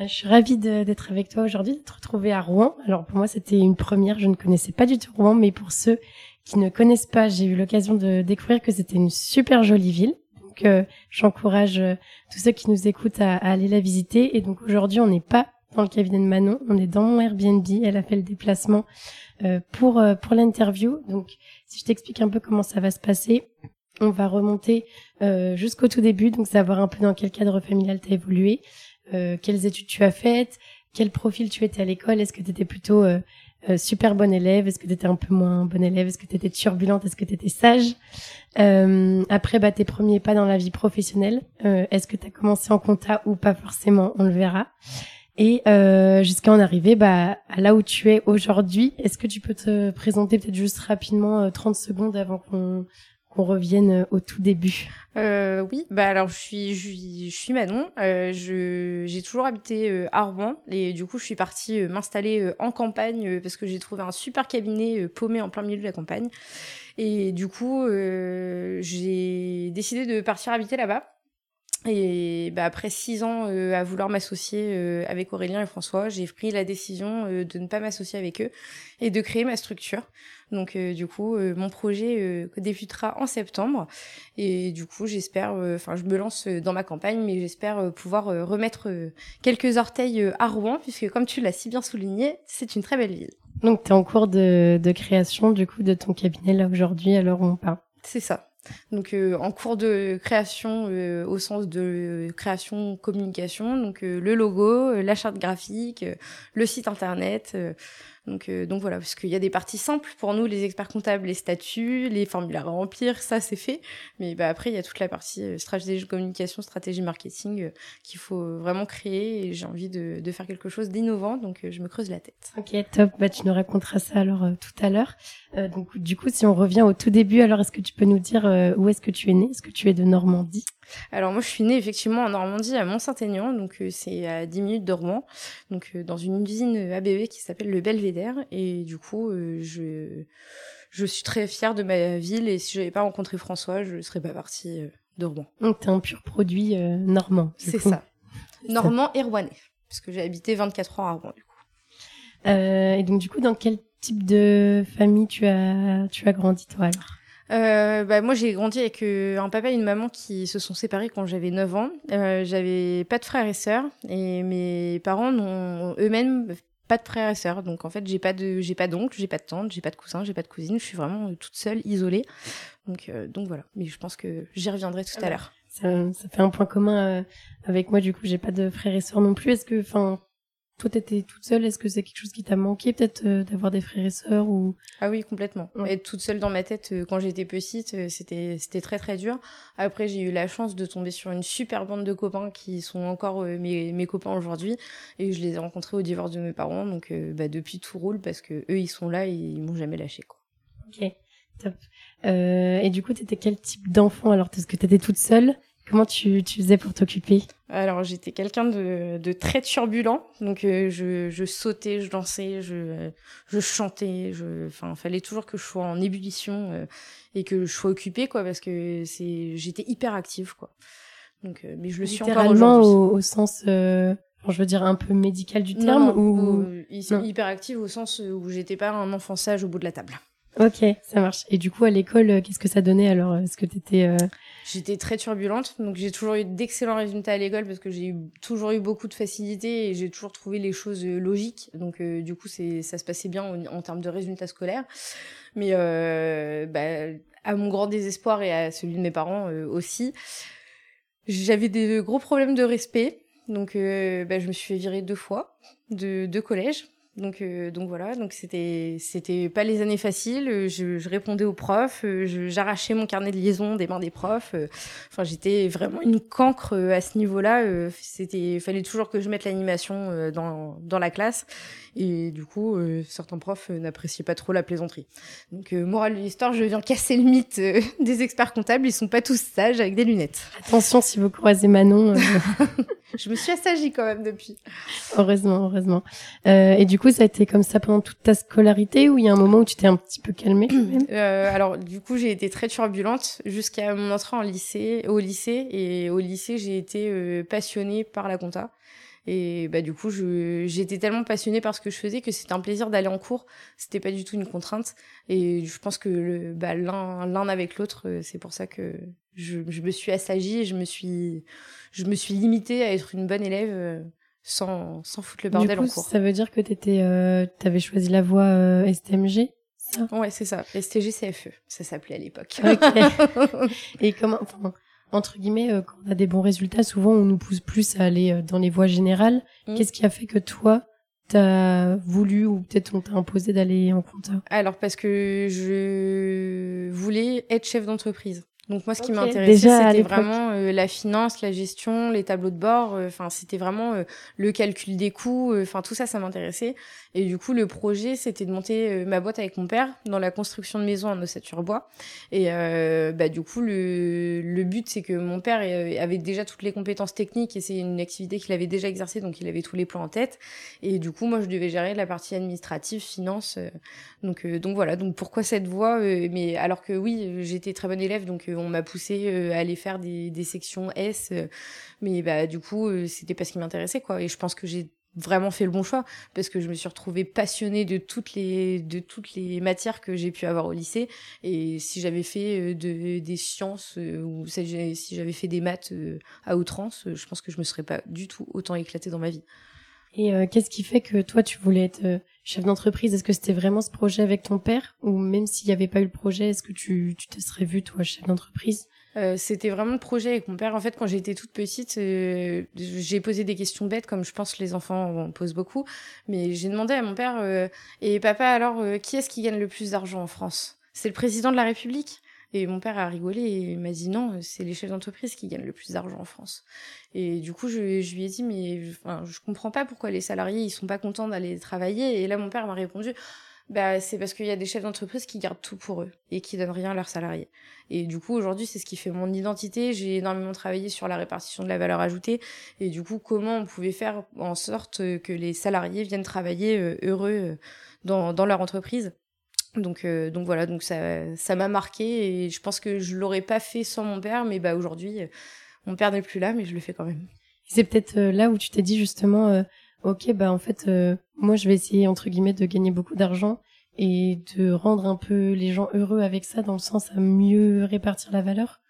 Euh, je suis ravie d'être avec toi aujourd'hui, de te retrouver à Rouen. Alors pour moi, c'était une première. Je ne connaissais pas du tout Rouen, mais pour ceux qui ne connaissent pas, j'ai eu l'occasion de découvrir que c'était une super jolie ville. Donc euh, j'encourage euh, tous ceux qui nous écoutent à, aller la visiter. Et donc aujourd'hui, on n'est pas dans le cabinet de Manon, on est dans mon Airbnb. Elle a fait le déplacement pour pour l'interview. Donc si je t'explique un peu comment ça va se passer, on va remonter euh, jusqu'au tout début, donc savoir un peu dans quel cadre familial tu as évolué, euh, quelles études tu as faites, quel profil tu étais à l'école, est-ce que tu étais plutôt euh, super bon élève, est-ce que tu étais un peu moins bon élève, est-ce que tu étais turbulente, est-ce que tu étais sage. après, bah, tes premiers pas dans la vie professionnelle, est-ce que tu as commencé en compta ou pas forcément, on le verra. Et jusqu'à en arriver bah, à là où tu es aujourd'hui, est-ce que tu peux te présenter peut-être juste rapidement 30 secondes avant qu'on qu'on revienne euh, au tout début. Euh, oui, bah alors je suis je suis, Manon. Euh, je j'ai toujours habité euh, à Rouen et du coup je suis partie m'installer en campagne parce que j'ai trouvé un super cabinet paumé en plein milieu de la campagne et du coup j'ai décidé de partir habiter là-bas. Et bah, après six ans à vouloir m'associer avec Aurélien et François, j'ai pris la décision de ne pas m'associer avec eux et de créer ma structure. Donc euh, du coup, euh, mon projet euh, débutera en septembre et du coup, j'espère, enfin, je me lance dans ma campagne, mais j'espère pouvoir remettre quelques orteils à Rouen, puisque comme tu l'as si bien souligné, c'est une très belle ville. Donc tu es en cours de, de, création du coup de ton cabinet là aujourd'hui, alors on parle. C'est ça. Donc en cours de création au sens de création communication, donc le logo, la charte graphique, le site internet, donc, euh, donc voilà, parce qu'il y a des parties simples pour nous, les experts comptables, les statuts, les formulaires à remplir, ça c'est fait. Mais bah, après, il y a toute la partie euh, stratégie de communication, stratégie marketing euh, qu'il faut vraiment créer et j'ai envie de, de, faire quelque chose d'innovant, donc je me creuse la tête. Ok, top. Bah, tu nous raconteras ça alors tout à l'heure. donc du coup, si on revient au tout début, alors est-ce que tu peux nous dire où est-ce que tu es né? Est-ce que tu es de Normandie? Alors moi je suis née effectivement en Normandie à Mont-Saint-Aignan, donc euh, c'est à 10 minutes de Rouen, donc euh, dans une usine ABB qui s'appelle le Belvédère et du coup euh, je je suis très fière de ma ville et si j'avais pas rencontré François, je serais pas partie de Rouen. Donc t'es un pur produit normand. C'est ça. Normand et rouennais parce que j'ai habité 24 ans à Rouen du coup. et donc du coup dans quel type de famille tu as tu as grandi toi alors? Euh, bah, moi, j'ai grandi avec euh, un papa et une maman qui se sont séparés quand j'avais 9 ans. Euh, j'avais pas de frères et sœurs et mes parents n'ont eux-mêmes pas de frères et sœurs. Donc en fait, j'ai pas de j'ai pas d'oncle, j'ai pas de tante, j'ai pas de cousin, j'ai pas de cousine. Je suis vraiment toute seule, isolée. Donc euh, donc voilà. Mais je pense que j'y reviendrai tout à l'heure. Ça, ça, fait un point commun avec moi. Du coup, j'ai pas de frères et sœurs non plus. Est-ce que enfin toi, t'étais toute seule. Est-ce que c'est quelque chose qui t'a manqué, peut-être, euh, d'avoir des frères et sœurs ou? Ah oui, complètement. Être toute seule dans ma tête euh, quand j'étais petite, euh, c'était c'était très très dur. Après, j'ai eu la chance de tomber sur une super bande de copains qui sont encore mes, mes copains aujourd'hui, et je les ai rencontrés au divorce de mes parents. Donc, bah, depuis tout roule parce que eux, ils sont là et ils m'ont jamais lâché, quoi. Ok, top. et du coup, t'étais quel type d'enfant? Alors Est-ce que t'étais toute seule? Comment tu, tu faisais pour t'occuper? Alors j'étais quelqu'un de, de, très turbulent, donc euh, je, je, sautais, je dansais, je, je chantais, je, enfin fallait toujours que je sois en ébullition euh, et que je sois occupée quoi, parce que c'est, j'étais hyper active quoi. Donc, euh, mais je le suis encore aujourd'hui. Au, au sens, je veux dire un peu médical du terme ou hyper active au sens où j'étais pas un enfant sage au bout de la table. Ok, ça marche. Et du coup, à l'école, qu'est-ce que ça donnait alors? Est-ce que t'étais J'étais très turbulente, donc j'ai toujours eu d'excellents résultats à l'école parce que j'ai toujours eu beaucoup de facilité et j'ai toujours trouvé les choses euh, logiques. Donc euh, du coup, ça se passait bien en, termes de résultats scolaires. Mais euh, bah, à mon grand désespoir et à celui de mes parents aussi, j'avais des gros problèmes de respect. Donc bah, je me suis fait virer deux fois de deux collèges donc, euh, donc voilà, donc c'était c'était pas les années faciles. Je, je répondais aux profs, j'arrachais mon carnet de liaison des mains des profs. Enfin, j'étais vraiment une cancre euh, à ce niveau-là. Euh, c'était, fallait toujours que je mette l'animation dans dans la classe. Et du coup, certains profs n'appréciaient pas trop la plaisanterie. Donc, morale de l'histoire, je viens casser le mythe des experts comptables. Ils sont pas tous sages avec des lunettes. Attention si vous croisez Manon. je me suis assagie quand même depuis. Heureusement, heureusement. et du coup, ça a été comme ça pendant toute ta scolarité ou il y a un moment où tu t'es un petit peu calmée euh, Alors, du coup, j'ai été très turbulente jusqu'à mon entrée en lycée, au lycée. Et au lycée, j'ai été euh, passionnée par la compta. Et bah du coup, j'étais tellement passionnée par ce que je faisais que c'était un plaisir d'aller en cours. C'était pas du tout une contrainte. Et je pense que bah, l'un l'un avec l'autre, euh, c'est pour ça que je, je, me suis assagie et je me suis je me suis limitée à être une bonne élève euh, sans, sans foutre le bordel du coup, en cours. Ça veut dire que tu euh, avais choisi la voie euh, STMG ça? Ouais, c'est ça. STG CFE, ça s'appelait à l'époque. Et comment, enfin, entre guillemets, euh, quand on a des bons résultats, souvent on nous pousse plus à aller euh, dans les voies générales. Mm. Qu'est-ce qui a fait que toi, t'as voulu ou peut-être on t'a imposé d'aller en compta? Alors parce que je voulais être chef d'entreprise. Donc moi, ce qui m'intéressait, c'était vraiment euh, la finance, la gestion, les tableaux de bord. Euh, enfin, c'était vraiment euh, le calcul des coûts. Enfin, tout ça, ça m'intéressait. Et du coup, le projet, c'était de monter ma boîte avec mon père dans la construction de maisons en ossature bois. Et bah, du coup, le, le but, c'est que mon père avait déjà toutes les compétences techniques et c'est une activité qu'il avait déjà exercée, donc il avait tous les plans en tête. Et du coup, moi, je devais gérer la partie administrative, finance. donc, donc voilà. Donc pourquoi cette voie Mais alors que oui, j'étais très bonne élève, donc on m'a poussé euh, à aller faire des, sections S, euh, mais bah du coup euh, c'était pas ce qui m'intéressait quoi. Et je pense que j'ai vraiment fait le bon choix parce que je me suis retrouvée passionnée de toutes les de toutes les matières que j'ai pu avoir au lycée et si j'avais fait de, des sciences ou si j'avais fait des maths à outrance je pense que je me serais pas du tout autant éclatée dans ma vie et qu'est-ce qui fait que toi tu voulais être chef d'entreprise, est-ce que c'était vraiment ce projet avec ton père ou même s'il n'y avait pas eu le projet, est-ce que tu, te serais vu toi chef d'entreprise? Euh, c'était vraiment le projet avec mon père. En fait, quand j'étais toute petite, euh, j'ai posé des questions bêtes, comme je pense les enfants en posent beaucoup. Mais j'ai demandé à mon père euh, et papa alors, qui est-ce qui gagne le plus d'argent en France? C'est le président de la République? Et mon père a rigolé et m'a dit non, c'est les chefs d'entreprise qui gagnent le plus d'argent en France. Et du coup, je, lui ai dit mais enfin, je comprends pas pourquoi les salariés ils sont pas contents d'aller travailler. Et là, mon père m'a répondu bah c'est parce qu'il y a des chefs d'entreprise qui gardent tout pour eux et qui donnent rien à leurs salariés. Et du coup, aujourd'hui, c'est ce qui fait mon identité. J'ai énormément travaillé sur la répartition de la valeur ajoutée et du coup, comment on pouvait faire en sorte que les salariés viennent travailler euh, heureux euh, dans, dans leur entreprise? Donc, euh, donc voilà, donc ça, ça m'a marqué et je pense que je l'aurais pas fait sans mon père, mais bah aujourd'hui, euh, mon père n'est plus là, mais je le fais quand même. C'est peut-être euh, là où tu t'es dit justement, ok, bah en fait, moi je vais essayer entre guillemets de gagner beaucoup d'argent et de rendre un peu les gens heureux avec ça, dans le sens à mieux répartir la valeur.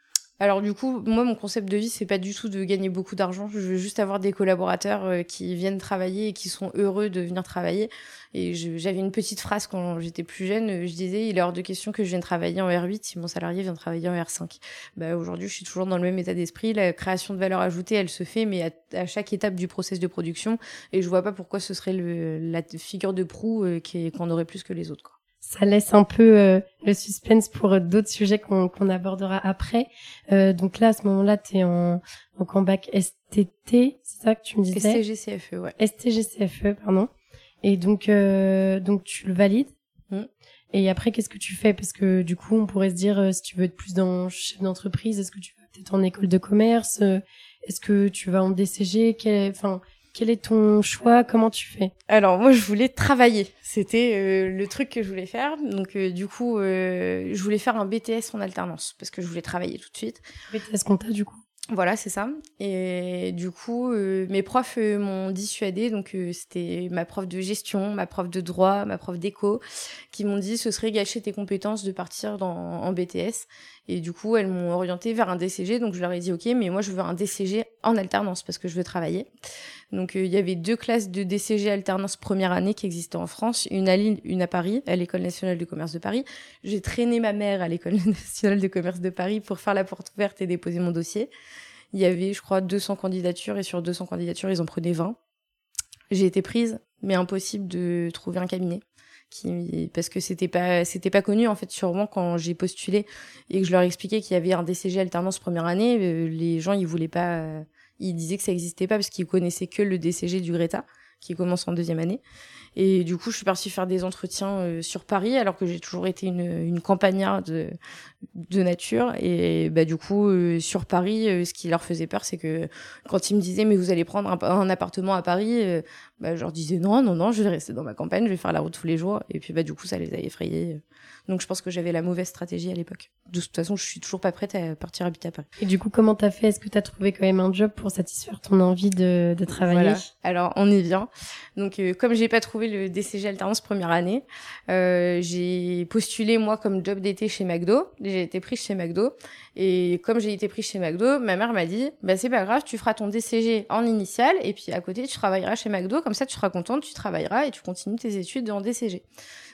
Alors du coup, moi mon concept de vie c'est pas du tout de gagner beaucoup d'argent. Je veux juste avoir des collaborateurs euh, qui viennent travailler et qui sont heureux de venir travailler. Et j'avais une petite phrase quand j'étais plus jeune. Je disais il est hors de question que je vienne travailler en R8 si mon salarié vient travailler en R5. Bah aujourd'hui je suis toujours dans le même état d'esprit. La création de valeur ajoutée elle se fait mais à, chaque étape du process de production. Et je vois pas pourquoi ce serait la figure de proue euh, qu'on aurait plus que les autres. Quoi ça laisse un peu euh, le suspense pour euh, d'autres sujets qu'on abordera après. Euh, donc là, à ce moment-là, tu es en, donc en bac STT, c'est ça que tu me disais? STGCFE, ouais. STGCFE, pardon. Et donc, euh, donc tu le valides. Mm. Et après, qu'est-ce que tu fais? Parce que du coup, on pourrait se dire, si tu veux être plus dans chef d'entreprise, est-ce que tu vas peut-être en école de commerce? Est-ce que tu vas en DCG Enfin, quel est ton choix? Comment tu fais? Alors moi je voulais travailler. C'était euh, le truc que je voulais faire. Donc euh, du coup euh, je voulais faire un BTS en alternance parce que je voulais travailler tout de suite. BTS compta du coup? Voilà, c'est ça. Et du coup, mes profs m'ont dissuadé. Donc, c'était ma prof de gestion, ma prof de droit, ma prof d'éco, qui m'ont dit ce serait gâcher tes compétences de partir dans, en BTS. Et du coup, elles m'ont orienté vers un DCG. Donc, je leur ai dit, OK, mais moi, je veux un DCG en alternance parce que je veux travailler. Donc, euh, il y avait deux classes de DCG alternance première année qui existaient en France, une à Lille, une à Paris, à l'École nationale de commerce de Paris. J'ai traîné ma mère à l'École nationale de commerce de Paris pour faire la porte ouverte et déposer mon dossier. Il y avait, je crois, 200 candidatures et sur 200 candidatures, ils en prenaient 20. J'ai été prise, mais impossible de trouver un cabinet. Qui, parce que c'était pas c'était pas connu en fait sûrement quand j'ai postulé et que je leur expliquais qu'il y avait un DCG alternance première année euh, les gens ils voulaient pas euh, ils disaient que ça existait pas parce qu'ils connaissaient que le DCG du Greta qui commence en deuxième année et du coup, je suis partie faire des entretiens euh, sur Paris, alors que j'ai toujours été une, une campagnarde de, nature. Et bah, du coup, euh, sur Paris, euh, ce qui leur faisait peur, c'est que quand ils me disaient, mais vous allez prendre un, appartement à Paris, bah, je leur disais, non, non, non, je vais rester dans ma campagne, je vais faire la route tous les jours. Et puis, bah, du coup, ça les a effrayés. Donc je pense que j'avais la mauvaise stratégie à l'époque. De toute façon, je suis toujours pas prête à partir habiter à Paris. Et du coup, comment t'as fait? Est-ce que t'as trouvé quand même un job pour satisfaire ton envie de, de travailler? Voilà. Alors on y vient. Donc comme j'ai pas trouvé le DCG alternance première année, euh, j'ai postulé moi comme job d'été chez McDo. J'ai été prise chez McDo et comme j'ai été prise chez McDo, ma mère m'a dit bah c'est pas grave, tu feras ton DCG en initial et puis à côté tu travailleras chez McDo. Comme ça tu seras contente, tu travailleras et tu continues tes études en DCG.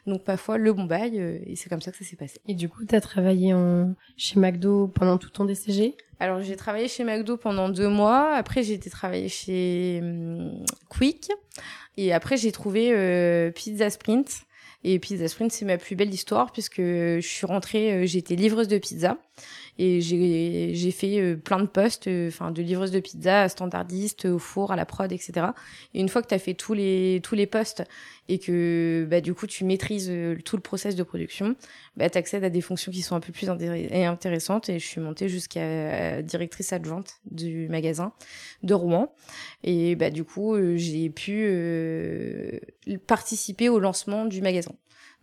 Donc parfois le bon bail euh, et c'est comme ça que ça s'est passé. Et du coup, tu as travaillé en... chez McDo pendant tout ton DCG Alors j'ai travaillé chez McDo pendant deux mois. Après j'ai été travailler chez hum, Quick et après j'ai trouvé euh, Pizza Sprint. Et Pizza Sprint, c'est ma plus belle histoire puisque je suis rentrée, euh, j'étais livreuse de pizza et j'ai fait euh, plein de postes euh, enfin de livreuse de pizza standardiste au four à la prod etc et une fois que tu as fait tous les tous les postes et que bah du coup tu maîtrises euh, tout le process de production bah tu accèdes à des fonctions qui sont un peu plus intéressantes. Et je suis montée jusqu'à directrice adjointe du magasin de Rouen. Et bah du coup j'ai pu participer au lancement du magasin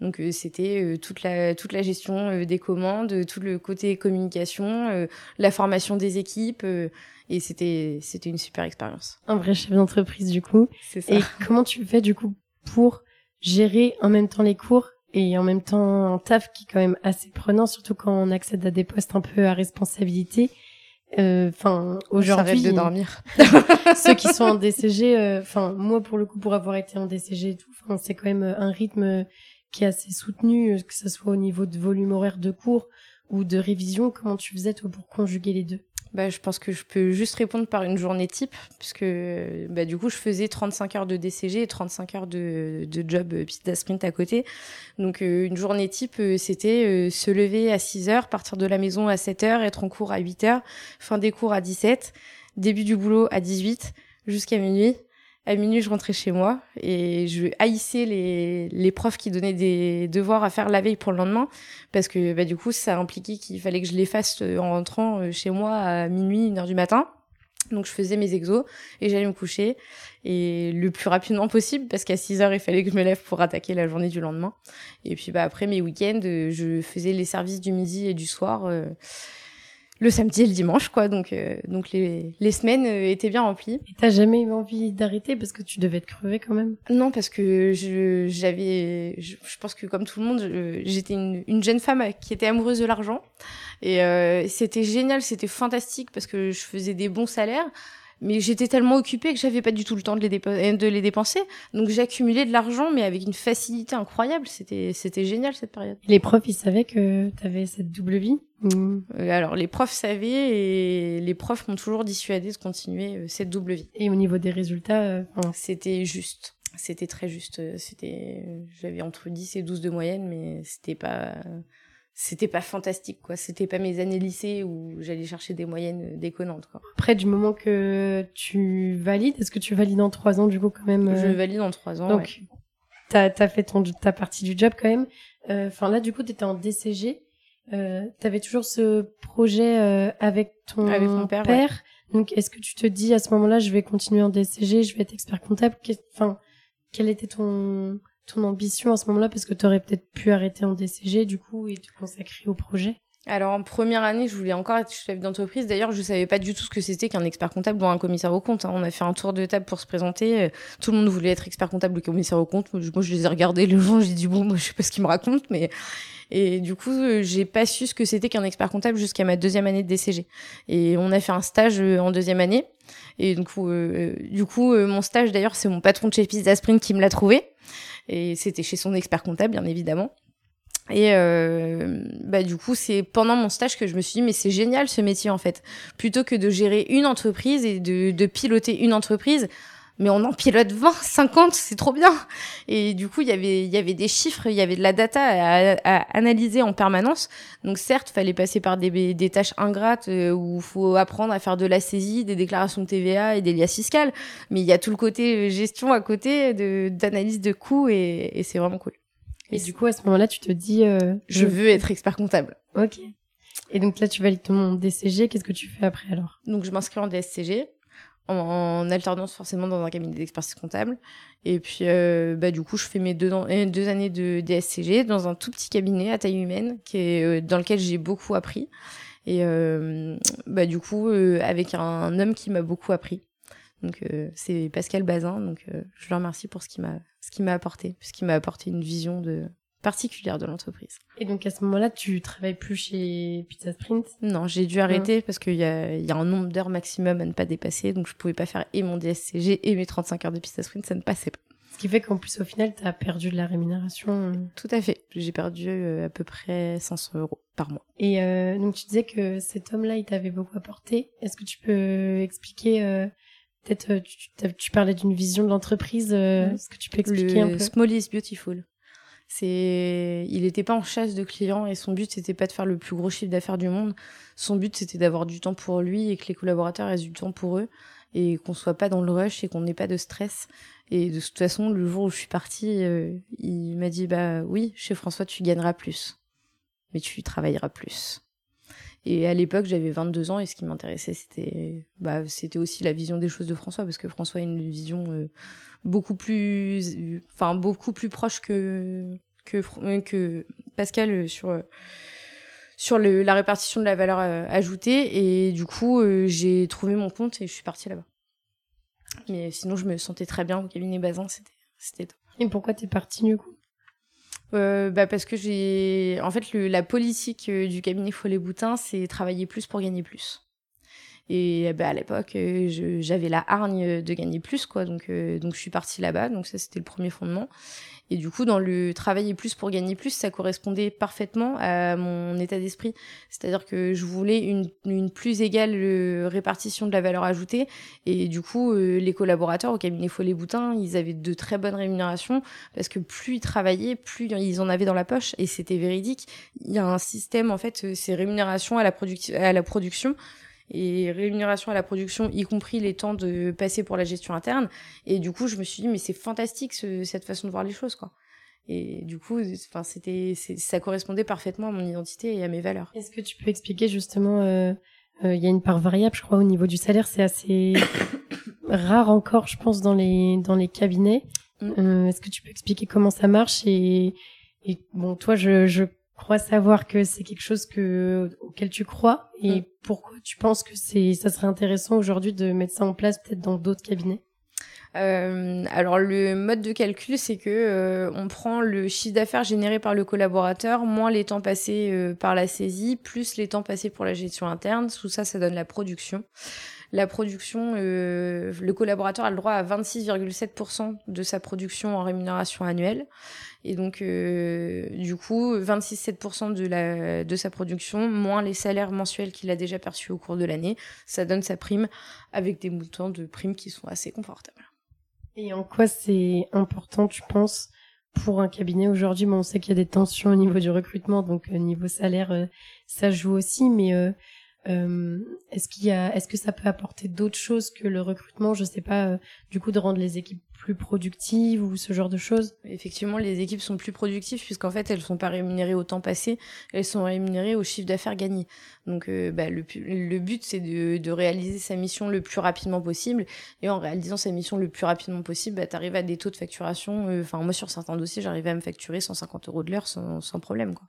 donc euh, c'était euh, toute la toute la gestion euh, des commandes, tout le côté communication, la formation des équipes et c'était c'était une super expérience. Un vrai chef d'entreprise du coup. C'est ça. Et comment tu fais du coup pour gérer en même temps les cours et en même temps un taf qui est quand même assez prenant, surtout quand on accède à des postes un peu à responsabilité. Enfin, euh, aujourd'hui, de dormir. ceux qui sont en DCG, enfin moi pour le coup pour avoir été en DCG et tout, c'est quand même un rythme qui est assez soutenu, euh, que ce soit au niveau de volume horaire de cours ou de révision. Comment tu faisais toi pour conjuguer les deux? Bah, je pense que je peux juste répondre par une journée type, puisque bah, du coup, je faisais 35 heures de DCG et 35 heures de, de job euh, pizza sprint à côté. Donc, euh, une journée type, c'était se lever à 6 heures, partir de la maison à 7 heures, être en cours à 8 heures, fin des cours à 17, début du boulot à 18, jusqu'à minuit à minuit, je rentrais chez moi et je haïssais les, les profs qui donnaient des devoirs à faire la veille pour le lendemain parce que bah, du coup, ça impliquait qu'il fallait que je les fasse euh, en rentrant euh, chez moi à minuit, une heure du matin. Donc je faisais mes exos et j'allais me coucher et le plus rapidement possible parce qu'à 6 heures il fallait que je me lève pour attaquer la journée du lendemain. Et puis bah après mes week-ends, euh, je faisais les services du midi et du soir le samedi et le dimanche, quoi. Donc, euh, donc les, les semaines euh, étaient bien remplies. Et t'as jamais eu envie d'arrêter parce que tu devais te crever quand même? Non, parce que je j'avais, je, pense que comme tout le monde, j'étais une, une, jeune femme qui était amoureuse de l'argent et euh, c'était génial, c'était fantastique parce que je faisais des bons salaires mais j'étais tellement occupée que j'avais pas du tout le temps de les, de les dépenser. Donc j'accumulais de l'argent, mais avec une facilité incroyable. C'était c'était génial cette période. Les profs, ils savaient que tu avais cette double vie euh, Alors les profs savaient et les profs m'ont toujours dissuadé de continuer euh, cette double vie. Et au niveau des résultats, euh, c'était juste. C'était très juste. C'était, j'avais entre 10 et 12 de moyenne, mais c'était pas c'était pas fantastique quoi. C'était pas mes années lycée où j'allais chercher des moyennes déconnantes quoi. Après du moment que tu valides est-ce que tu valides en trois ans du coup quand même je euh, valide en trois ans donc ouais. t'as as fait ton ta partie du job quand même. Euh, enfin là du coup t'étais en DCG euh, t'avais toujours ce projet euh, avec ton avec mon père, donc est-ce que tu te dis à ce moment-là je vais continuer en DCG je vais être expert comptable? Enfin quel était ton ton ambition à ce moment-là parce que tu aurais peut-être pu arrêter en DCG du coup et te consacrer au projet alors en première année, je voulais encore être chef d'entreprise. D'ailleurs, je savais pas du tout ce que c'était qu'un expert comptable ou un commissaire au compte. Hein. On a fait un tour de table pour se présenter. Tout le monde voulait être expert comptable ou commissaire au compte. Moi, je les ai regardés les gens. J'ai dit bon, moi, je sais pas ce qu'ils me racontent, mais et du coup, j'ai pas su ce que c'était qu'un expert comptable jusqu'à ma deuxième année de DCG. Et on a fait un stage euh, en deuxième année. Et du coup, euh, du coup, euh, mon stage d'ailleurs, c'est mon patron de chez Pizza Spring qui me l'a trouvé. Et c'était chez son expert comptable, bien évidemment. Et euh, bah du coup, c'est pendant mon stage que je me suis dit mais c'est génial ce métier en fait. Plutôt que de gérer une entreprise et de, de piloter une entreprise, mais on en pilote 20, 50, c'est trop bien. Et du coup, il y avait il y avait des chiffres, il y avait de la data à, à analyser en permanence. Donc certes, fallait passer par des, des tâches ingrates euh, où faut apprendre à faire de la saisie, des déclarations de TVA et des liasses fiscales, mais il y a tout le côté gestion à côté de d'analyse de coûts et, et c'est vraiment cool. Et du coup, à ce moment-là, tu te dis... Euh, je veux être expert comptable. Ok. Et donc là, tu valides ton DCG. Qu'est-ce que tu fais après alors? Donc je m'inscris en DSCG, en, alternance forcément dans un cabinet d'expertise comptable. Et puis, euh, bah, du coup, je fais mes deux, euh, deux années de DSCG dans un tout petit cabinet à taille humaine qui est, euh, dans lequel j'ai beaucoup appris. Et euh, bah, du coup, euh, avec un homme qui m'a beaucoup appris. Donc c'est Pascal Bazin, donc je le remercie pour ce qu'il m'a ce qu'il m'a apporté, puisqu'il m'a apporté une vision de particulière de l'entreprise. Et donc à ce moment-là, tu travailles plus chez Pizza Sprint Non, j'ai dû arrêter parce qu'il y a, y a un nombre d'heures maximum à ne pas dépasser, donc je pouvais pas faire et mon DSCG et mes 35 heures de Pizza Sprint, ça ne passait pas. Ce qui fait qu'en plus au final, tu as perdu de la rémunération. Tout à fait. J'ai perdu euh, à peu près 500 euros par mois. Et euh, donc tu disais que cet homme-là, il t'avait beaucoup apporté. Est-ce que tu peux expliquer euh, Peut-être euh, tu, parlais d'une vision de l'entreprise. Est-ce que tu peux expliquer le un peu? Small is beautiful. C'est, il n'était pas en chasse de clients et son but c'était pas de faire le plus gros chiffre d'affaires du monde. Son but c'était d'avoir du temps pour lui et que les collaborateurs aient du temps pour eux et qu'on soit pas dans le rush et qu'on n'ait pas de stress. Et de toute façon, le jour où je suis partie, euh, il m'a dit bah oui, chez François tu gagneras plus, mais tu travailleras plus. Et à l'époque, j'avais 22 ans et ce qui m'intéressait, c'était bah, c'était aussi la vision des choses de François parce que François a une vision euh, beaucoup plus enfin beaucoup plus proche que que que Pascal sur sur la répartition de la valeur euh, ajoutée et du coup, euh, j'ai trouvé mon compte et je suis partie là-bas. Mais sinon, je me sentais très bien au cabinet Bazin, c'était top. Et pourquoi t'es partie du coup? Euh, bah parce que j'ai en fait le, la politique euh, du cabinet Follet Boutin c'est travailler plus pour gagner plus. Et bah à l'époque euh, j'avais la hargne de gagner plus quoi. Donc euh, donc je suis partie là-bas. Donc ça c'était le premier fondement et du coup dans le travailler plus pour gagner plus ça correspondait parfaitement à mon état d'esprit. C'est-à-dire que je voulais une, plus égale euh, répartition de la valeur ajoutée. Et du coup euh, les collaborateurs au cabinet Follet Boutin ils avaient de très bonnes rémunérations parce que plus ils travaillaient plus ils en avaient dans la poche. Et c'était véridique. Il y a un système en fait c'est rémunération à la à la production et rémunération à la production, y compris les temps de passer pour la gestion interne. Et du coup, je me suis dit, mais c'est fantastique ce, cette façon de voir les choses, quoi. Et du coup, enfin, c'était, ça correspondait parfaitement à mon identité et à mes valeurs. Est-ce que tu peux expliquer justement, il euh, euh, y a une part variable, je crois, au niveau du salaire, c'est assez rare encore, je pense, dans les dans les cabinets. Mm. Euh, Est-ce que tu peux expliquer comment ça marche et, et bon, toi, je, je crois savoir que c'est quelque chose que auquel tu crois et mm. pourquoi tu penses que c'est ça serait intéressant aujourd'hui de mettre ça en place peut-être dans d'autres cabinets? Euh, alors le mode de calcul, c'est que euh, on prend le chiffre d'affaires généré par le collaborateur moins les temps passés euh, par la saisie plus les temps passés pour la gestion interne. Tout ça, ça donne la production. La production, euh, le collaborateur a le droit à 26,7% de sa production en rémunération annuelle. Et donc, euh, du coup, 26,7% de, de sa production, moins les salaires mensuels qu'il a déjà perçus au cours de l'année, ça donne sa prime avec des montants de primes qui sont assez confortables. Et en quoi c'est important, tu penses, pour un cabinet aujourd'hui? Bon, on sait qu'il y a des tensions au niveau du recrutement, donc au niveau salaire, euh, ça joue aussi, mais euh, est-ce qu'il y a, est-ce que ça peut apporter d'autres choses que le recrutement? Je sais pas, euh, du coup, de rendre les équipes plus productives ou ce genre de choses Effectivement, les équipes sont plus productives puisqu'en fait, elles sont pas rémunérées au temps passé, elles sont rémunérées au chiffre d'affaires gagné. Donc, euh, bah, le, le, but, c'est de, de, réaliser sa mission le plus rapidement possible. Et en réalisant sa mission le plus rapidement possible, bah, tu arrives à des taux de facturation. Euh, enfin, moi, sur certains dossiers, j'arrivais à me facturer 150 euros de l'heure sans, sans, problème. Quoi.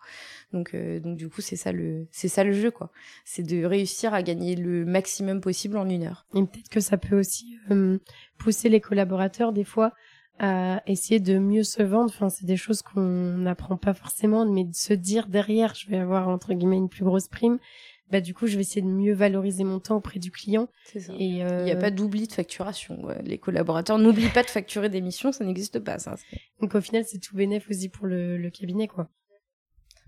Donc, euh, donc, du coup, c'est ça le, ça le jeu, quoi. C'est de réussir à gagner le maximum possible en une heure. Et peut-être que ça peut aussi pousser les collaborateurs des fois à essayer de mieux se vendre. Enfin, c'est des choses qu'on n'apprend pas forcément, mais de se dire derrière, je vais avoir entre guillemets une plus grosse prime. Bah du coup, je vais essayer de mieux valoriser mon temps auprès du client. Ça. Et euh... Il n'y a pas d'oubli de facturation. Les collaborateurs n'oublient pas de facturer des missions, ça n'existe pas. Ça. Donc au final, c'est tout bénéf aussi pour le, le cabinet, quoi.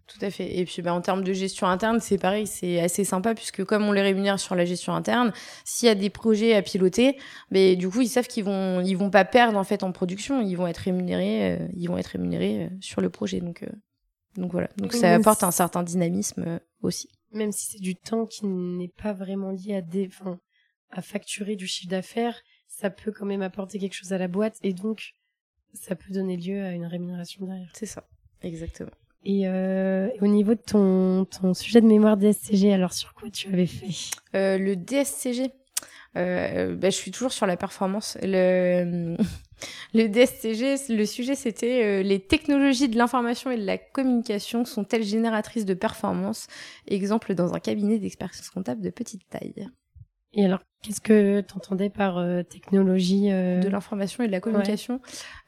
Tout à fait. Et puis, bah, en termes de gestion interne, c'est pareil, c'est assez sympa puisque comme on les rémunère sur la gestion interne, s'il y a des projets à piloter, mais du coup, ils savent qu'ils vont, ils vont pas perdre en fait en production, ils vont être rémunérés, euh, ils vont être rémunérés euh, sur le projet. Donc, euh, donc voilà. Donc ça apporte un certain dynamisme aussi. Même si c'est du temps qui n'est pas vraiment lié à des, enfin, à facturer du chiffre d'affaires, ça peut quand même apporter quelque chose à la boîte et donc ça peut donner lieu à une rémunération derrière. C'est ça, exactement. Et, euh, au niveau de ton, ton sujet de mémoire DSCG, alors sur quoi tu avais fait? Euh, Le DSCG, euh, bah, je suis toujours sur la performance. Le, le DSCG, le sujet c'était euh, les technologies de l'information et de la communication sont-elles génératrices de performance? Exemple dans un cabinet d'expertise comptable de petite taille. Et alors, qu'est-ce que tu entendais par euh, technologie euh... De l'information et de la communication.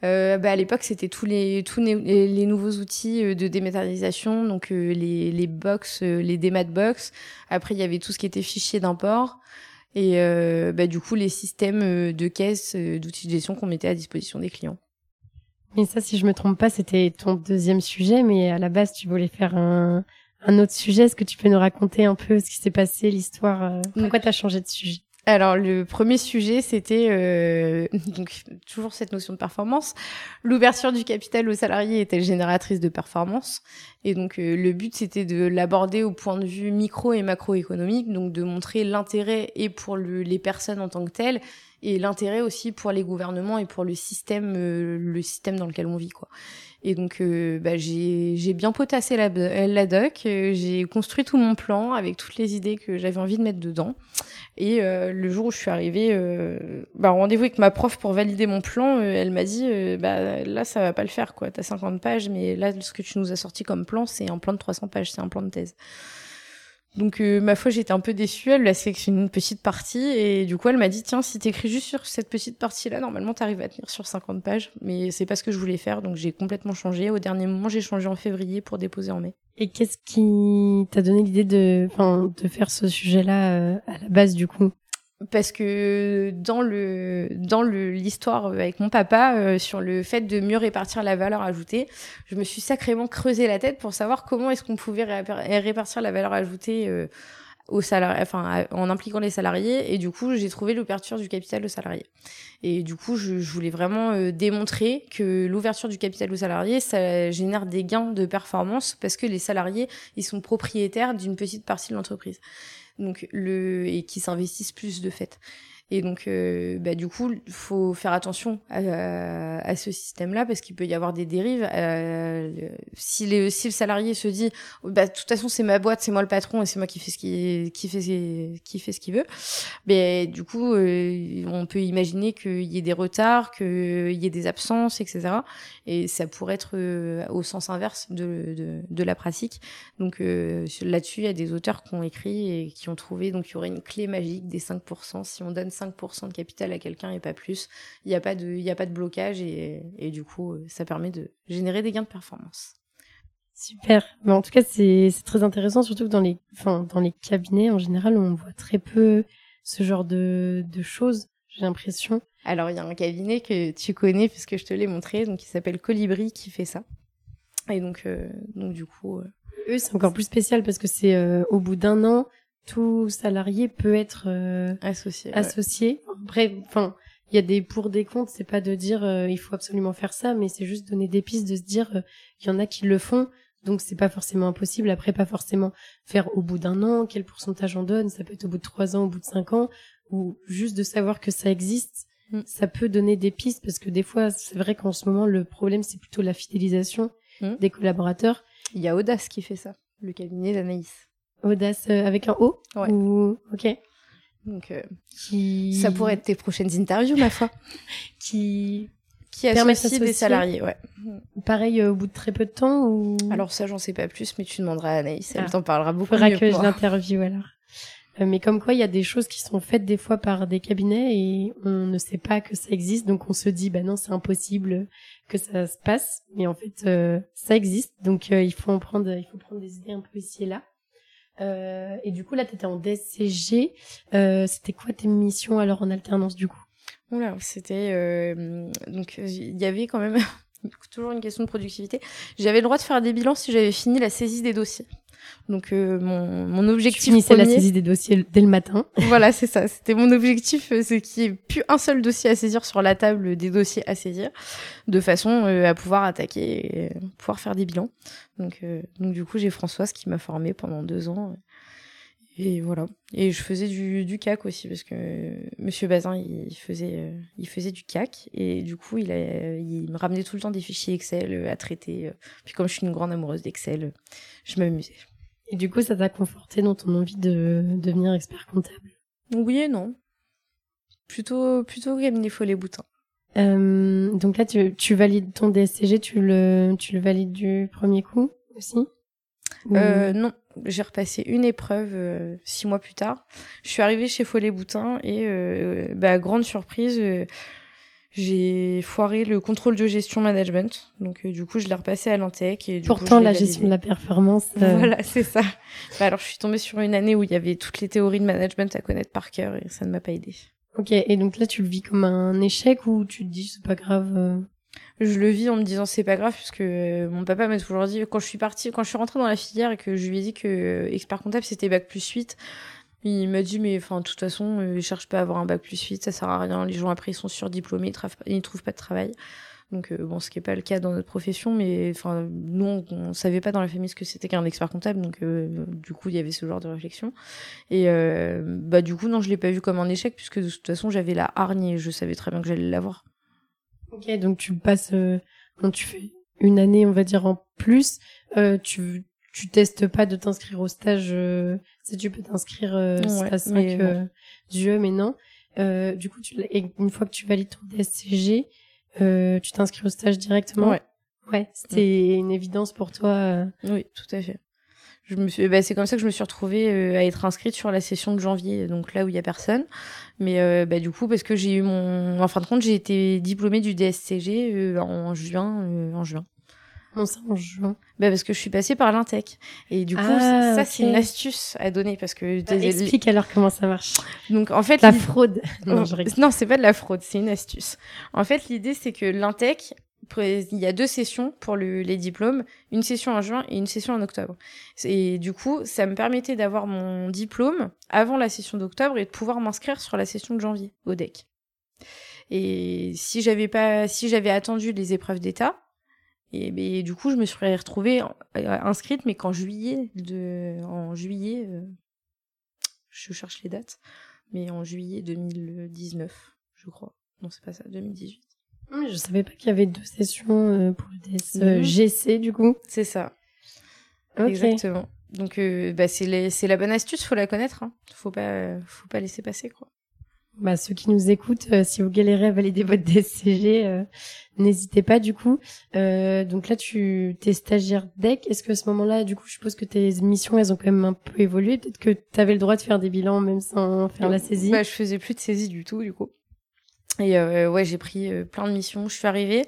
Ouais. Euh, bah, à l'époque, c'était tous les tous les, les, nouveaux outils de dématérialisation, donc les les box, les démat box. Après, il y avait tout ce qui était fichier d'import. Et bah, du coup, les systèmes de caisse, d'outils de gestion qu'on mettait à disposition des clients. Mais ça, si je me trompe pas, c'était ton deuxième sujet, mais à la base, tu voulais faire un, un autre sujet. Est-ce que tu peux nous raconter un peu ce qui s'est passé, l'histoire euh, Pourquoi tu as changé de sujet? Alors le premier sujet, c'était euh, donc toujours cette notion de performance. L'ouverture du capital aux salariés était génératrice de performance, et donc euh, le but c'était de l'aborder au point de vue micro et macroéconomique, donc de montrer l'intérêt et pour le, les personnes en tant que telles, et l'intérêt aussi pour les gouvernements et pour le système, euh, le système dans lequel on vit quoi. Et donc, euh, bah, j'ai bien potassé la, la doc, euh, j'ai construit tout mon plan avec toutes les idées que j'avais envie de mettre dedans. Et le jour où je suis arrivée, bah, rendez-vous avec ma prof pour valider mon plan, elle m'a dit bah, là, ça va pas le faire, quoi. T'as 50 pages, mais là, ce que tu nous as sorti comme plan, c'est un plan de 300 pages, c'est un plan de thèse. Donc euh, ma foi, j'étais un peu déçue. Elle a sélectionné une petite partie et du coup, elle m'a dit tiens, si t'écris juste sur cette petite partie-là, normalement, t'arrives à tenir sur 50 pages. Mais c'est pas ce que je voulais faire, donc j'ai complètement changé. Au dernier moment, j'ai changé en février pour déposer en mai. Et qu'est-ce qui t'a donné l'idée de faire ce sujet-là euh, à la base du coup? Parce que dans le dans le l'histoire avec mon papa euh, sur le fait de mieux répartir la valeur ajoutée, je me suis sacrément creusé la tête pour savoir comment est-ce qu'on pouvait répartir la valeur ajoutée euh, aux salariés, enfin en impliquant les salariés. Et du coup j'ai trouvé l'ouverture du capital aux salariés. Et du coup je, je voulais vraiment euh, démontrer que l'ouverture du capital aux salariés ça génère des gains de performance parce que les salariés ils sont propriétaires d'une petite partie de l'entreprise donc le et qui s'investissent plus de fait. Et donc, euh, bah, du coup, faut faire attention à, à ce système-là parce qu'il peut y avoir des dérives. Euh, si, les, si le salarié se dit, bah, de toute façon, c'est ma boîte, c'est moi le patron et c'est moi qui fais ce qui, qui fait, qui fait ce qu'il veut, mais du coup, euh, on peut imaginer qu'il y ait des retards, qu'il y ait des absences, etc. Et ça pourrait être euh, au sens inverse de, de, la pratique. Donc euh, là-dessus, il y a des auteurs qui ont écrit et qui ont trouvé, donc il y aurait une clé magique des 5%. Si on donne 5% de capital à quelqu'un et pas plus, il n'y a, pas de, il y a pas de blocage et, et du coup, ça permet de générer des gains de performance. Super. Mais en tout cas, c'est très intéressant, surtout que dans les, enfin, dans les cabinets, en général, on voit très peu ce genre de, de choses, j'ai l'impression. Alors, il y a un cabinet que tu connais, puisque je te l'ai montré, donc qui s'appelle Colibri, qui fait ça. Et donc, euh, donc du coup... Euh... Eux, c'est encore plus spécial parce que c'est euh, au bout d'un an, tout salarié peut être euh, associé. associé. Ouais. Enfin, il y a des pour des comptes, c'est pas de dire euh, il faut absolument faire ça, mais c'est juste donner des pistes de se dire euh, il y en a qui le font, donc c'est pas forcément impossible. Après, pas forcément faire au bout d'un an, quel pourcentage on donne, ça peut être au bout de trois ans, au bout de cinq ans, ou juste de savoir que ça existe mm. ça peut donner des pistes parce que des fois, c'est vrai qu'en ce moment, le problème, c'est plutôt la fidélisation mm. des collaborateurs. Il y a Audace qui fait ça, le cabinet d'Anaïs. Audace euh, avec un O Ouais. Ou... Ok. Donc, euh, qui... ça pourrait être tes prochaines interviews, ma foi. qui qui associe des salariés, ouais. Pareil euh, au bout de très peu de temps ou? Alors ça, j'en sais pas plus, mais tu demanderas à Anaïs, elle ah. t'en parlera beaucoup Faudra mieux que je l'interviewe alors. Euh, mais comme quoi, il y a des choses qui sont faites des fois par des cabinets et on ne sait pas que ça existe, donc on se dit bah non, c'est impossible que ça se passe. Mais en fait, euh, ça existe, donc il faut en prendre, il faut prendre des idées un peu ici et là. Euh, et du coup, là, tu étais en DSCG. Euh, c'était quoi tes missions alors en alternance du coup? Oula, c'était euh, donc il y avait quand même toujours une question de productivité. J'avais le droit de faire des bilans si j'avais fini la saisie des dossiers. Donc euh, mon, mon objectif c'est la saisie des dossiers dès le matin. Voilà, c'est ça. C'était mon objectif, euh, c'est qu'il n'y ait plus un seul dossier à saisir sur la table des dossiers à saisir, de façon à pouvoir attaquer, et pouvoir faire des bilans. Donc donc du coup j'ai Françoise qui m'a formée pendant deux ans et voilà. Et je faisais du, du CAC aussi parce que Monsieur Bazin il faisait euh, il faisait du CAC et du coup il a il me ramenait tout le temps des fichiers Excel euh, à traiter. Euh. Puis comme je suis une grande amoureuse d'Excel, je m'amusais. Et du coup ça t'a conforté dans ton envie de devenir expert comptable? Oui et non. Plutôt plutôt les Follet Boutin. Euh, donc là tu, tu valides ton DSCG, tu le tu le valides du premier coup aussi? Euh, non, j'ai repassé une épreuve euh, six mois plus tard. Je suis arrivée chez Follet Boutin et, bah, grande surprise, j'ai foiré le contrôle de gestion management. Donc, du coup, je l'ai repassé à l'Antec. Et Pourtant, la gestion de la performance. Voilà, c'est ça. Bah, alors, je suis tombée sur une année où il y avait toutes les théories de management à connaître par cœur et ça ne m'a pas aidé. Ok, et donc là, tu le vis comme un échec ou tu te dis c'est pas grave je le vis en me disant c'est pas grave puisque euh, mon papa m'a toujours dit quand je suis partie quand je suis rentrée dans la filière et que je lui ai dit que euh, expert comptable c'était bac plus 8 il m'a dit mais enfin de toute façon euh, cherche pas à avoir un bac plus 8 ça sert à rien. Les gens après ils sont surdiplômés ils, ils trouvent pas de travail. Donc euh, bon ce qui est pas le cas dans notre profession mais enfin nous on, savait pas dans la famille ce que c'était qu'un expert comptable. Donc du coup il y avait ce genre de réflexion. Et bah du coup non je l'ai pas vu comme un échec puisque de toute façon j'avais la hargne et je savais très bien que j'allais l'avoir. Ok, donc tu passes, euh, quand tu fais une année, on va dire en plus, euh, tu tu testes pas de t'inscrire au stage. Si tu peux t'inscrire euh, à 5 mais, euh, mais non. Euh, du coup, tu, une fois que tu valides ton DSCG, euh, tu t'inscris au stage directement. Ouais. Ouais, c'était une évidence pour toi. Oui, tout à fait je me suis, bah, c'est comme ça que je me suis retrouvée euh, à être inscrite sur la session de janvier, donc là où il y a personne. Mais euh, bah, du coup, parce que j'ai eu mon, en fin de compte, j'ai été diplômée du DSCG euh, en juin, en juin. Non, ça en juin. Bah parce que je suis passée par l'Intec. Et du coup, ah, ça, c'est une astuce à donner parce que... Bah, explique alors comment ça marche. Donc, en fait... La fraude. non, non c'est pas de la fraude, c'est une astuce. En fait, l'idée, c'est que l'Intec il y a deux sessions pour le, les diplômes, une session en juin et une session en octobre. Et du coup, ça me permettait d'avoir mon diplôme avant la session d'octobre et de pouvoir m'inscrire sur la session de janvier au DEC. Et si j'avais pas, si j'avais attendu les épreuves d'état, et du coup, je me serais retrouvée euh, inscrite, mais qu'en juillet, de, en juillet, euh, je cherche les dates, mais en juillet 2019, je crois. Non, c'est pas ça, 2018. Je savais pas qu'il y avait deux sessions euh, pour le mhm. du coup. C'est ça. Exactement. Donc euh, bah, c'est la bonne astuce, faut la connaître. Hein. Faut pas faut pas laisser passer quoi. Bah, ceux qui nous écoutent, euh, si vous galérez à valider votre DSCG, n'hésitez pas du coup. donc là, tu t'es stagiaire DEC. Est-ce que à ce moment-là, du coup, je suppose que tes missions, elles ont quand même un peu évolué? Peut-être que tu avais le droit de faire des bilans même sans faire la saisie. Bah, je faisais plus de saisie du tout, du coup. Et euh, ouais, j'ai pris euh, plein de missions. Je suis arrivée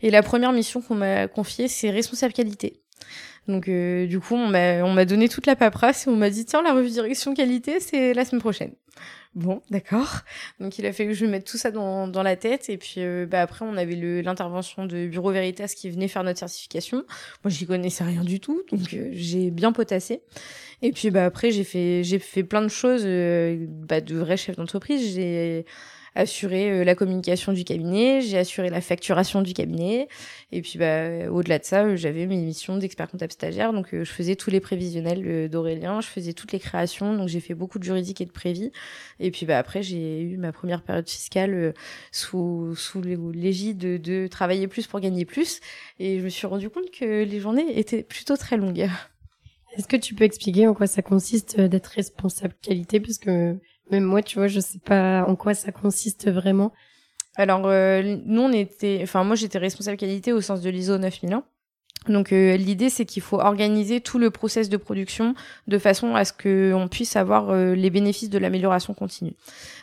et la première mission qu'on m'a confiée, c'est responsable qualité. Donc euh, du coup, on m'a on m'a donné toute la paperasse et on m'a dit tiens la revue direction qualité, c'est la semaine prochaine. Bon, d'accord. Donc il a fait que je me mette tout ça dans, dans la tête et puis bah après on avait l'intervention de Bureau Veritas qui venait faire notre certification. Moi j'y connaissais rien du tout donc j'ai bien potassé. Et puis bah après j'ai fait j'ai fait plein de choses bah, de vrai chef d'entreprise. J'ai assuré la communication du cabinet, j'ai assuré la facturation du cabinet. Et puis, bah, au-delà de ça, j'avais mes missions d'expert comptable stagiaire. Donc, je faisais tous les prévisionnels d'Aurélien, je faisais toutes les créations. Donc, j'ai fait beaucoup de juridique et de prévis. Et puis, bah, après, j'ai eu ma première période fiscale sous, sous l'égide de, de travailler plus pour gagner plus. Et je me suis rendu compte que les journées étaient plutôt très longues. Est-ce que tu peux expliquer en quoi ça consiste euh, d'être responsable qualité? Parce que moi, tu vois, je sais pas en quoi ça consiste vraiment. Alors, euh, nous, on était, enfin, moi, j'étais responsable qualité au sens de l'ISO 9001. Donc euh, l'idée c'est qu'il faut organiser tout le process de production de façon à ce qu'on puisse avoir euh, les bénéfices de l'amélioration continue.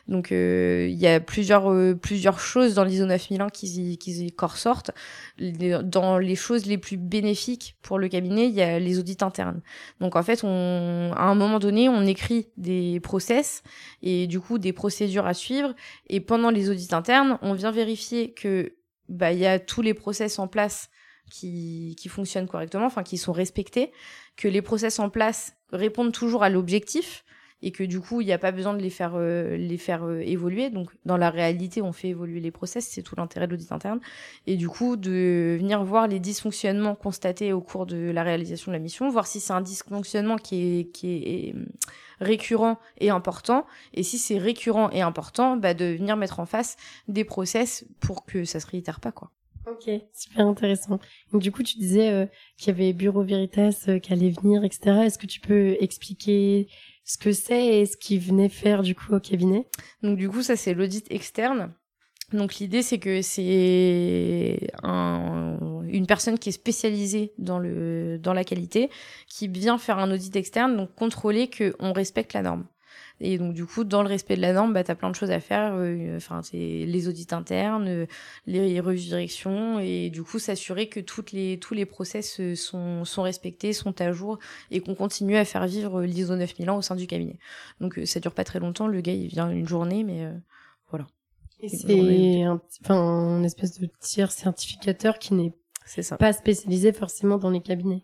Donc euh, il y a plusieurs plusieurs choses dans l'ISO 9001 qui qui ressortent. Dans les choses les plus bénéfiques pour le cabinet, il y a les audits internes. Donc en fait, on à un moment donné, on écrit des process et du coup des procédures à suivre et pendant les audits internes, on vient vérifier que bah il y a tous les process en place qui, qui fonctionnent correctement, enfin qui sont respectés, que les process en place répondent toujours à l'objectif et que du coup il n'y a pas besoin de les faire euh, les faire euh, évoluer. Donc dans la réalité, on fait évoluer les process, c'est tout l'intérêt de l'audit interne. Et du coup de venir voir les dysfonctionnements constatés au cours de la réalisation de la mission, voir si c'est un dysfonctionnement qui est qui est euh, récurrent et important. Et si c'est récurrent et important, bah de venir mettre en face des process pour que ça se réitère pas quoi. Ok, super intéressant. Donc, du coup, tu disais euh, qu'il y avait Bureau Veritas euh, qui allait venir, etc. Est-ce que tu peux expliquer ce que c'est et ce qu'ils venaient faire du coup au cabinet? Donc du coup, ça c'est l'audit externe. Donc l'idée c'est que c'est un, une personne qui est spécialisée dans le dans la qualité qui vient faire un audit externe, donc contrôler que on respecte la norme. Et donc du coup, dans le respect de la norme, bah, tu as plein de choses à faire. Euh, enfin, c'est les audits internes, euh, les revues de direction, et du coup, s'assurer que toutes les, tous les process euh, sont, sont respectés, sont à jour, et qu'on continue à faire vivre l'ISO 9001 au sein du cabinet. Donc ça dure pas très longtemps, le gars, il vient une journée, mais voilà. Et c'est un, enfin, une espèce de tiers certificateur qui n'est pas spécialisé forcément dans les cabinets.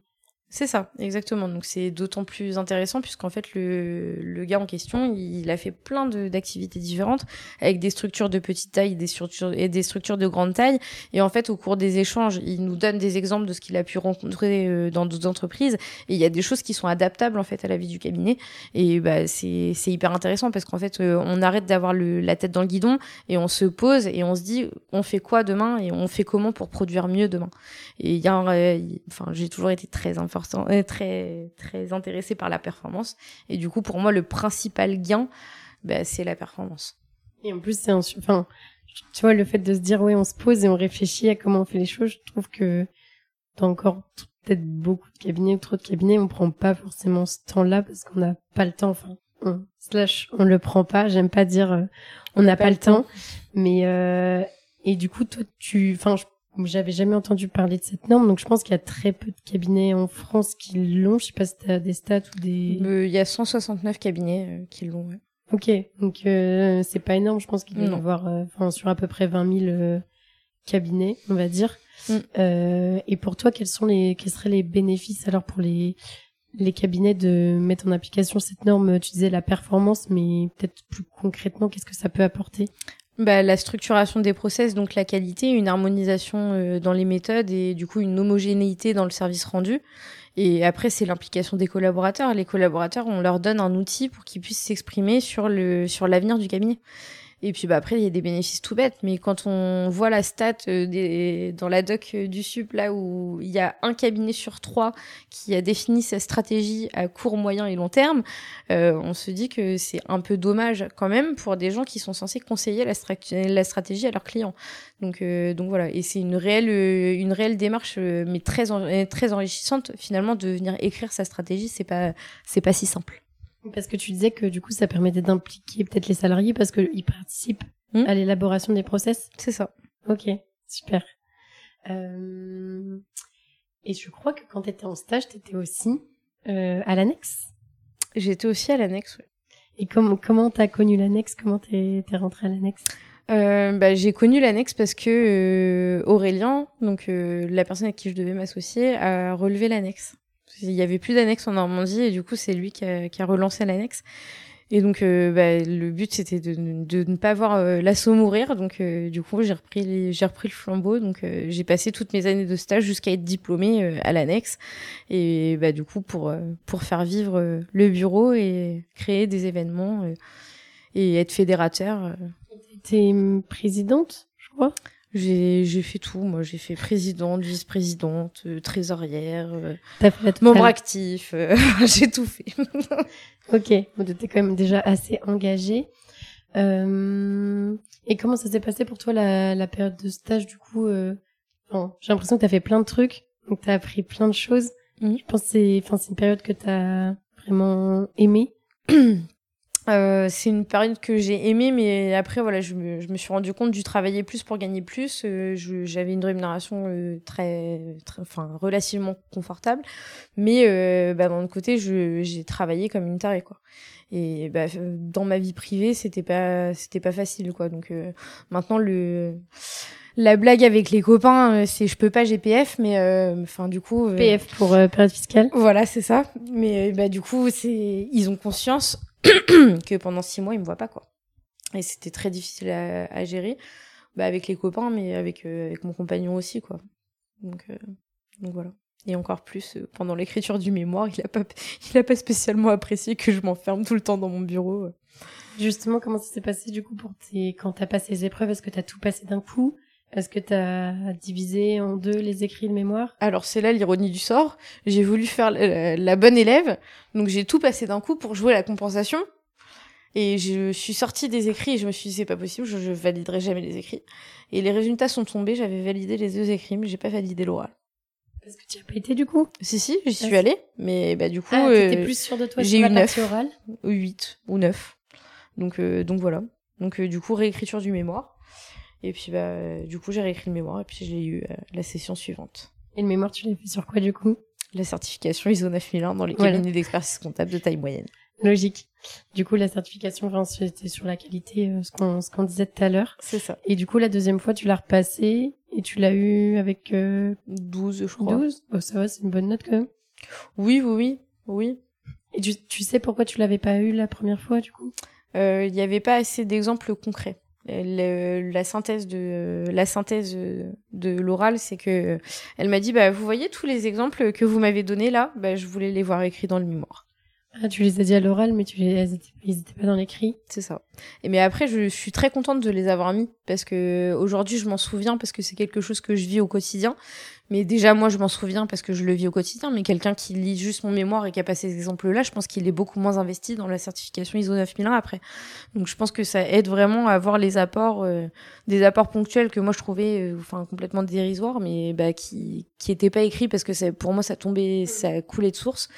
C'est ça, exactement. Donc c'est d'autant plus intéressant puisqu'en fait le, le gars en question, il a fait plein d'activités différentes avec des structures de petite taille des structures, et des structures de grande taille. Et en fait, au cours des échanges, il nous donne des exemples de ce qu'il a pu rencontrer euh, dans d'autres entreprises. Et il y a des choses qui sont adaptables en fait à la vie du cabinet. Et bah c'est hyper intéressant parce qu'en fait, euh, on arrête d'avoir la tête dans le guidon et on se pose et on se dit, on fait quoi demain et on fait comment pour produire mieux demain? Et il y a, enfin, j'ai toujours été très important très très intéressé par la performance. Et du coup, pour moi, le principal gain, bah, c'est la performance. Et en plus, c'est un, enfin, tu vois, le fait de se dire, ouais, on se pose et on réfléchit à comment on fait les choses, je trouve que dans encore peut-être beaucoup de cabinets ou trop de cabinets, on prend pas forcément ce temps-là parce qu'on n'a pas le temps. Enfin, on, slash, on le prend pas. J'aime pas dire euh, on n'a pas, le temps, mais euh, et du coup, toi, tu, enfin, j'avais jamais entendu parler de cette norme, donc je pense qu'il y a très peu de cabinets en France qui l'ont. Je sais pas si tu as des stats ou des. Euh, il y a 169 cabinets euh, qui l'ont. Ouais. Ok, donc euh, c'est pas énorme. Je pense qu'il doit y avoir, enfin, sur à peu près 20 000 cabinets, on va dire. Mm. et pour toi, quels sont les, quels seraient les bénéfices alors pour les les cabinets de mettre en application cette norme? Tu disais la performance, mais peut-être plus concrètement, qu'est-ce que ça peut apporter? Bah, la structuration des process, donc la qualité, une harmonisation euh, dans les méthodes et du coup une homogénéité dans le service rendu. Et après, c'est l'implication des collaborateurs. Les collaborateurs, on leur donne un outil pour qu'ils puissent s'exprimer sur le sur l'avenir du cabinet. Et puis bah, après, il y a des bénéfices tout bêtes, mais quand on voit la stat euh, des, dans la doc euh, du SUP, là où il y a un cabinet sur trois qui a défini sa stratégie à court, moyen et long terme, euh, on se dit que c'est un peu dommage quand même pour des gens qui sont censés conseiller la, stratégie à leurs clients. Donc, donc voilà, et c'est une réelle, une réelle démarche, mais très, très enrichissante finalement de venir écrire sa stratégie. C'est pas, c'est pas si simple. Parce que tu disais que du coup, ça permettait d'impliquer peut-être les salariés parce qu'ils participent hmm. à l'élaboration des process. C'est ça. Ok, super. Euh... Et je crois que quand tu étais en stage, tu étais aussi euh, à l'annexe. J'étais aussi à l'annexe, oui. Et comment comment t'as connu l'annexe? Comment t'es es rentrée à l'annexe? Euh, bah, j'ai connu l'annexe parce que euh, Aurélien, donc euh, la personne avec qui je devais m'associer, a relevé l'annexe. Il y avait plus d'annexe en Normandie et du coup c'est lui qui a, relancé l'annexe. Et donc, euh, bah, le but, c'était de, ne pas voir euh, l'assaut mourir. Donc, euh, du coup, j'ai repris, repris le flambeau. Donc, j'ai passé toutes mes années de stage jusqu'à être diplômée à l'annexe. Et bah, du coup, pour, pour faire vivre le bureau et créer des événements et être fédérateur. T'es présidente, je crois? J'ai, j'ai fait tout, moi. J'ai fait présidente, vice-présidente, trésorière, membre actif. j'ai tout fait. Ok, vous étiez quand même déjà assez engagé. Euh... Et comment ça s'est passé pour toi la, la période de stage du coup euh... J'ai l'impression que tu as fait plein de trucs, donc tu as appris plein de choses. Mm. Je pense que c'est enfin, une période que tu as vraiment aimée. Euh, c'est une période que j'ai aimée, mais après, voilà, je me, je me, suis rendu compte du travailler plus pour gagner plus. Euh, j'avais une rémunération euh, très, très, enfin, relativement confortable, mais euh, bah, d'un autre côté, j'ai travaillé comme une tarée, quoi. Et bah, dans ma vie privée, c'était pas, c'était pas facile, quoi. Donc maintenant, le la blague avec les copains, c'est je peux pas GPF, mais enfin du coup. PF pour période fiscale. Voilà, c'est ça. Mais bah du coup, c'est ils ont conscience que pendant six mois, il me voit pas, quoi. Et c'était très difficile à, gérer, bah, avec les copains, mais avec, euh, avec mon compagnon aussi, quoi. Donc, euh, donc voilà. Et encore plus, euh, pendant l'écriture du mémoire, il a pas, il a pas spécialement apprécié que je m'enferme tout le temps dans mon bureau. Justement, comment ça s'est passé du coup pour tes, quand t'as passé les épreuves? Est-ce que t'as tout passé d'un coup? Est-ce que tu as divisé en deux les écrits de mémoire? Alors c'est là l'ironie du sort. J'ai voulu faire la, bonne élève, donc j'ai tout passé d'un coup pour jouer la compensation. Et je suis sortie des écrits et je me suis dit c'est pas possible, je, validerai jamais les écrits. Et les résultats sont tombés, j'avais validé les deux écrits, mais j'ai pas validé l'oral. Parce que tu as pas été du coup? Si si, j'y suis allée, mais bah du coup ah, euh, plus sûre de toi J'ai eu 9 ou 8 ou 9. Donc euh, donc voilà. Donc euh, du coup réécriture du mémoire. Et puis, bah, du coup, j'ai réécrit le mémoire et puis j'ai eu euh, la session suivante. Et le mémoire, tu l'as fait sur quoi, du coup? La certification ISO 9001 dans les cabinets d'expertise comptable de taille moyenne. Logique. Du coup, la certification, c'était sur la qualité, euh, ce qu'on qu'on disait tout à l'heure. C'est ça. Et du coup, la deuxième fois, tu l'as repassé et tu l'as eu avec... Euh... 12, je crois. 12 oh, Ça va, c'est une bonne note quand même. Oui, oui, oui. oui. Et tu, tu sais pourquoi tu l'avais pas eu la première fois, du coup? Euh, Il n'y avait pas assez d'exemples concrets la synthèse de la synthèse de l'oral, c'est que elle m'a dit bah vous voyez tous les exemples que vous m'avez donnés là, bah je voulais les voir écrits dans le mémoire. Ah, tu les as dit à l'oral, mais tu les, ils étaient pas dans l'écrit. C'est ça. Et mais après, je suis très contente de les avoir mis parce que aujourd'hui, je m'en souviens parce que c'est quelque chose que je vis au quotidien. Mais déjà, moi, je m'en souviens parce que je le vis au quotidien. Mais quelqu'un qui lit juste mon mémoire et qui a passé ces exemples-là, je pense qu'il est beaucoup moins investi dans la certification ISO 9001 après. Donc, je pense que ça aide vraiment à avoir les apports, euh, des apports ponctuels que moi je trouvais, euh, enfin, complètement dérisoires, mais bah, qui qui étaient pas écrits parce que ça, pour moi, ça tombait, ça coulait de source.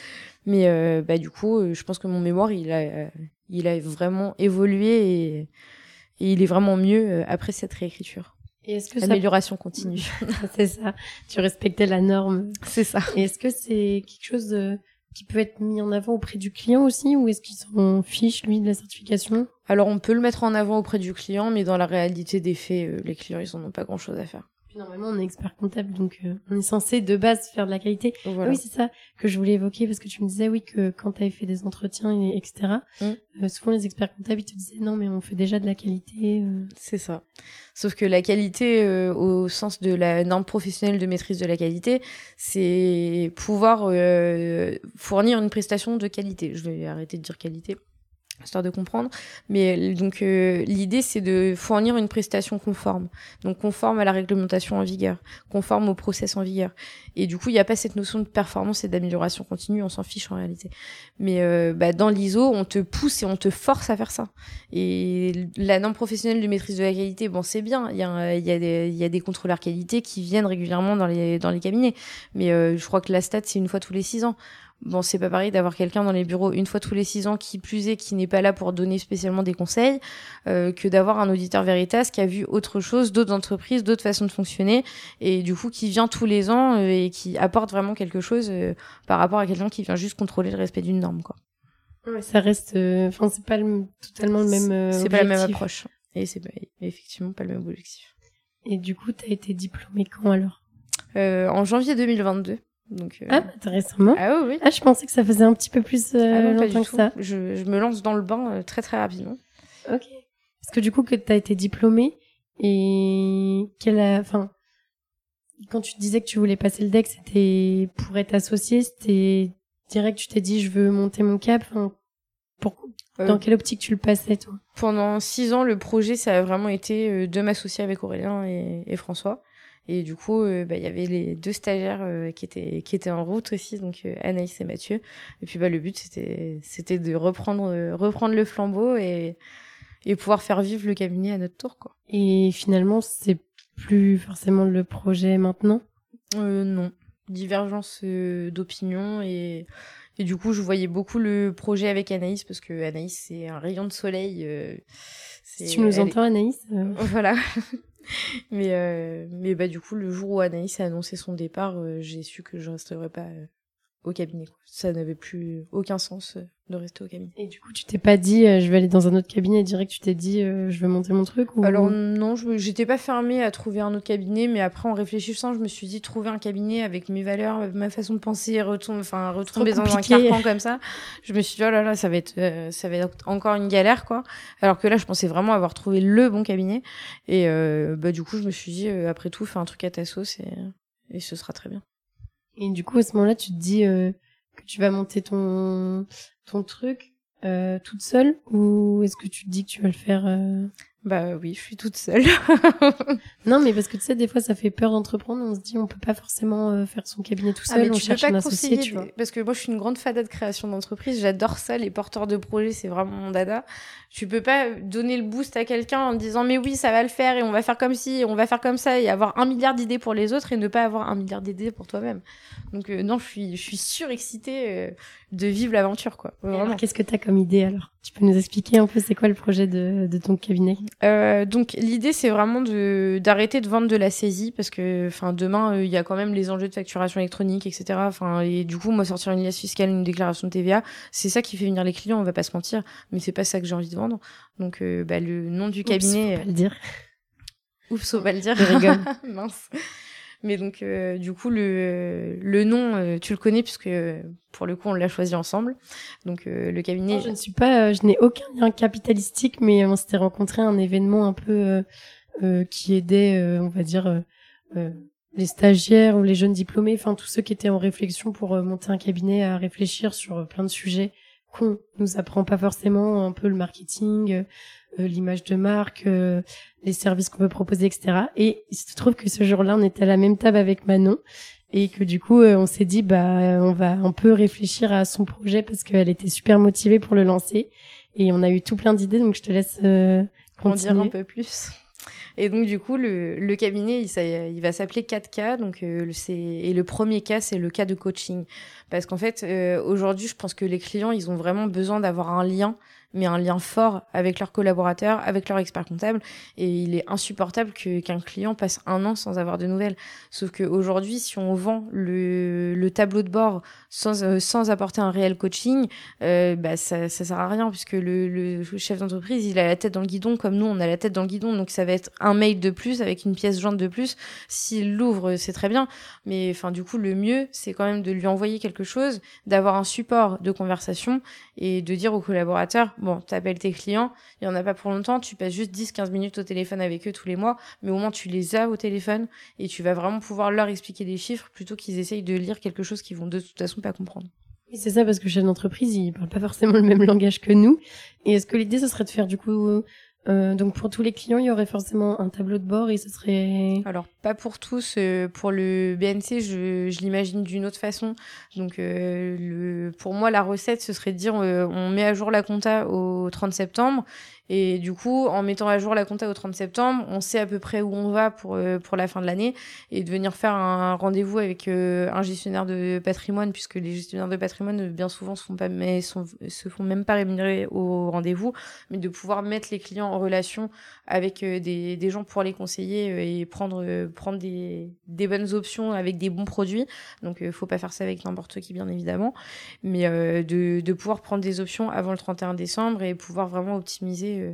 Mais euh, bah, du coup, je pense que mon mémoire, il a, il a vraiment évolué et, et il est vraiment mieux après cette réécriture. Et est-ce que Amélioration continue. c'est ça. Tu respectais la norme. C'est ça. Et est-ce que c'est quelque chose qui peut être mis en avant auprès du client aussi ou est-ce qu'ils s'en fiche lui de la certification? Alors on peut le mettre en avant auprès du client mais dans la réalité des faits euh, les clients ils en ont pas grand-chose à faire. Normalement, on est expert comptable, donc euh, on est censé de base faire de la qualité. oui, c'est ça que je voulais évoquer parce que tu me disais oui que quand tu avais fait des entretiens et etc. Mm. Euh, souvent les experts comptables ils te disaient non mais on fait déjà de la qualité. Euh. C'est ça. Sauf que la qualité au sens de la norme professionnelle de maîtrise de la qualité, c'est pouvoir fournir une prestation de qualité. Je vais arrêter de dire qualité histoire de comprendre. Mais donc euh, l'idée c'est de fournir une prestation conforme, donc conforme à la réglementation en vigueur, conforme au process en vigueur. Et du coup il n'y a pas cette notion de performance et d'amélioration continue, on s'en fiche en réalité. Mais euh, bah, dans l'ISO on te pousse et on te force à faire ça. Et la norme professionnelle de maîtrise de la qualité, bon c'est bien, il y a, des, des contrôleurs qualité qui viennent régulièrement dans les dans les cabinets, mais euh, je crois que la stat c'est une fois tous les six ans. Bon, c'est pas pareil d'avoir quelqu'un dans les bureaux une fois tous les six ans qui plus est, qui n'est pas là pour donner spécialement des conseils, euh, que d'avoir un auditeur Veritas qui a vu autre chose, d'autres entreprises, d'autres façons de fonctionner, et du coup qui vient tous les ans euh, et qui apporte vraiment quelque chose euh, par rapport à quelqu'un qui vient juste contrôler le respect d'une norme, quoi. Ouais, ça reste, enfin c'est pas totalement le même. c'est pas la même approche, et c'est effectivement pas le même objectif. Et du coup, t'as été diplômé quand alors? En janvier 2022. Donc, Ah, bah, récemment Ah oui. Ah, je pensais que ça faisait un petit peu plus Ah non, pas longtemps que tout. ça. Je, je me lance dans le bain euh, très très rapidement. Ok. Parce que du coup, que t'as été diplômée et qu'elle a, enfin, quand tu disais que tu voulais passer le deck, c'était pour être associée, c'était direct, tu t'es dit, je veux monter mon cap. Enfin, pour... Euh, Dans quelle optique tu le passais, toi? Pendant six ans, le projet, ça a vraiment été euh, de m'associer avec Aurélien et, et François. Et du coup, euh, bah, il y avait les deux stagiaires euh, qui étaient qui étaient en route aussi, donc euh, Anaïs et Mathieu. Et puis bah le but c'était c'était de reprendre reprendre le flambeau et et pouvoir faire vivre le cabinet à notre tour quoi. Et finalement, c'est plus forcément le projet maintenant? Non, divergence d'opinion et et du coup je voyais beaucoup le projet avec Anaïs parce que Anaïs c'est un rayon de soleil. tu nous entends, Anaïs Voilà. Mais euh, mais bah du coup le jour où Anaïs a annoncé son départ, euh, j'ai su que je resterais pas euh, au cabinet. Ça n'avait plus aucun sens euh, de rester au cabinet. Et du coup, tu t'es pas dit, euh, je vais aller dans un autre cabinet direct, tu t'es dit, euh, je veux monter mon truc ou... Alors non, je j'étais pas fermée à trouver un autre cabinet, mais après en réfléchissant, je me suis dit trouver un cabinet avec mes valeurs, ma façon de penser, retomber, enfin retomber dans un carcan comme ça. Je me suis dit oh là là, ça va être, euh, ça va être encore une galère quoi. Alors que là, je pensais vraiment avoir trouvé le bon cabinet. Et bah du coup, je me suis dit après tout, fais un truc à ta sauce et et ce sera très bien. Et du coup, à ce moment-là, tu te dis euh, que tu vas monter ton, ton truc euh, toute seule ou est-ce que tu te dis que tu vas le faire euh, Bah oui, je suis toute seule. Non, mais parce que tu sais, des fois, ça fait peur d'entreprendre. On se dit, on peut pas forcément euh, faire son cabinet tout Ah, seul. mais on tu cherche pas un associé, tu vois. parce que moi je suis une grande fada de création d'entreprise, j'adore ça, les porteurs de projets, c'est vraiment mon dada. Tu peux pas donner le boost à quelqu'un en disant mais oui ça va le faire et on va faire comme ci, et on va faire comme ça et avoir un milliard d'idées pour les autres et ne pas avoir un milliard d'idées pour toi-même. Donc euh, non, je suis je suis surexcitée euh, de vivre l'aventure quoi. Vraiment. Qu'est-ce que t'as comme idée alors? Tu peux nous expliquer un peu c'est quoi le projet de, de ton cabinet? Euh, donc l'idée c'est vraiment de d'arrêter de vendre de la saisie parce que enfin demain euh, il y a quand même les enjeux de facturation électronique etc. Enfin et du coup moi sortir une liasse fiscale une déclaration de TVA c'est ça qui fait venir les clients on va pas se mentir mais c'est pas ça que j'ai envie de vendre donc euh, bah, le nom du Oups, cabinet faut pas le dire. oups on va le dire Je rigole. mince mais donc euh, du coup le le nom euh, tu le connais puisque pour le coup on l'a choisi ensemble. Donc euh, le cabinet je ne suis pas, euh, je n'ai aucun lien capitalistique, mais on s'était rencontré à un événement un peu euh, euh, qui aidait, on va dire, les stagiaires ou les jeunes diplômés, enfin tous ceux qui étaient en réflexion pour monter un cabinet à réfléchir sur plein de sujets qu'on nous apprend pas forcément, un peu le marketing, l'image de marque, euh, les services qu'on peut proposer, etc. Et il se trouve que ce jour-là, on était à la même table avec Manon et que du coup, euh, on s'est dit, bah, on va un peu réfléchir à son projet parce qu'elle était super motivée pour le lancer et on a eu tout plein d'idées. Donc, je te laisse euh, en dire un peu plus. Et donc du coup le, le cabinet il, il va s'appeler 4K donc euh, c'est et le premier cas c'est le cas de coaching parce qu'en fait euh, aujourd'hui je pense que les clients ils ont vraiment besoin d'avoir un lien mais un lien fort avec leurs collaborateurs, avec leur expert comptable et il est insupportable que qu'un client passe un an sans avoir de nouvelles. Sauf que aujourd'hui si on vend le, le tableau de bord sans euh, sans apporter un réel coaching, euh, bah ça ça sert à rien puisque le, le chef d'entreprise il a la tête dans le guidon comme nous on a la tête dans le guidon. Donc ça va être un mail de plus avec une pièce jointe de plus. S'il l'ouvre c'est très bien. Mais enfin du coup le mieux c'est quand même de lui envoyer quelque chose d'avoir un support de conversation et de dire aux collaborateurs bon t'appelles tes clients il y en a pas pour longtemps tu passes juste 10 15 minutes au téléphone avec eux tous les mois mais au moins tu les as au téléphone et tu vas vraiment pouvoir leur expliquer des chiffres plutôt qu'ils essayent de lire quelque chose qu'ils vont de toute façon pas comprendre c'est ça, parce que chef d'entreprise, il parle pas forcément le même langage que nous. Et est-ce que l'idée, ce serait de faire du coup, euh, donc pour tous les clients, il y aurait forcément un tableau de bord et ce serait. Alors, pas pour tous. euh, pour le BNC, je, l'imagine d'une autre façon. Donc, euh, pour moi, la recette, ce serait de dire euh, on met à jour la compta au 30 septembre. Et du coup, en mettant à jour la compta au 30 septembre, on sait à peu près où on va pour, euh, pour la fin de l'année. Et de venir faire un rendez-vous avec euh, un gestionnaire de patrimoine, puisque les gestionnaires de patrimoine, bien souvent, se font, pas, mais se font même pas rémunérer au rendez-vous. Mais de pouvoir mettre les clients en relation avec euh, des, des gens pour les conseiller et prendre prendre des, des bonnes options avec des bons produits. Donc faut pas faire ça avec n'importe qui bien évidemment, mais de, de pouvoir prendre des options avant le 31 décembre et pouvoir vraiment optimiser euh,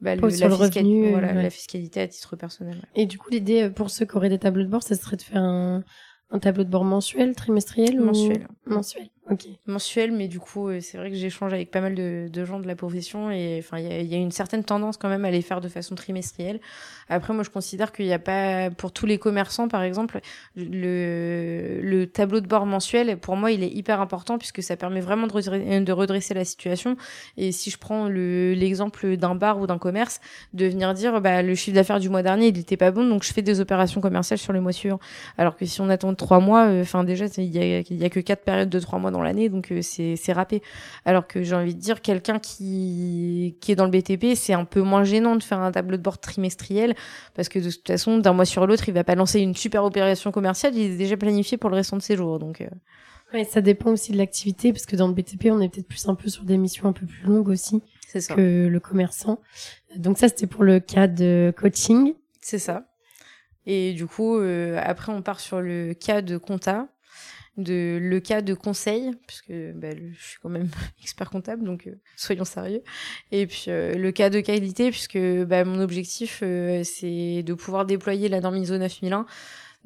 bah, le- sur le fiscali- revenu, voilà, ouais. la fiscalité à titre personnel. ouais. Et du coup, l'idée euh, pour ceux qui auraient des tableaux de bord, ce serait de faire un, un tableau de bord mensuel, trimestriel Mensuel. ou mensuel? Ok. Mensuel, mais du coup, euh, c'est vrai que j'échange avec pas mal de, de, gens de la profession et enfin, il y, y a, une certaine tendance quand même à les faire de façon trimestrielle. Après, moi, je considère qu'il n'y a pas, pour tous les commerçants, par exemple, le, le tableau de bord mensuel, pour moi, il est hyper important puisque ça permet vraiment de redresser, la situation. Et si je prends l'exemple d'un bar ou d'un commerce, de venir dire, bah, le chiffre d'affaires du mois dernier, il n'était pas bon, donc je fais des opérations commerciales sur le mois suivant. Alors que si on attend trois mois, euh, enfin, déjà, il y a, y a que quatre périodes de trois mois dans l'année, donc euh, c'est c'est râpé. Alors que j'ai envie de dire, quelqu'un qui qui est dans le BTP, c'est un peu moins gênant de faire un tableau de bord trimestriel parce que de toute façon, d'un mois sur l'autre, il va pas lancer une super opération commerciale, il est déjà planifié pour le restant de ses jours, donc. Euh... Ouais, ça dépend aussi de l'activité parce que dans le BTP, on est peut-être plus un peu sur des missions un peu plus longues aussi que le commerçant. Donc ça, c'était pour le cas de coaching. C'est ça. Et du coup, euh, après, on part sur le cas de compta de le cas de conseil puisque bah, je suis quand même expert comptable donc euh, soyons sérieux. Et puis euh, le cas de qualité puisque bah, mon objectif euh, c'est de pouvoir déployer la norme ISO 9001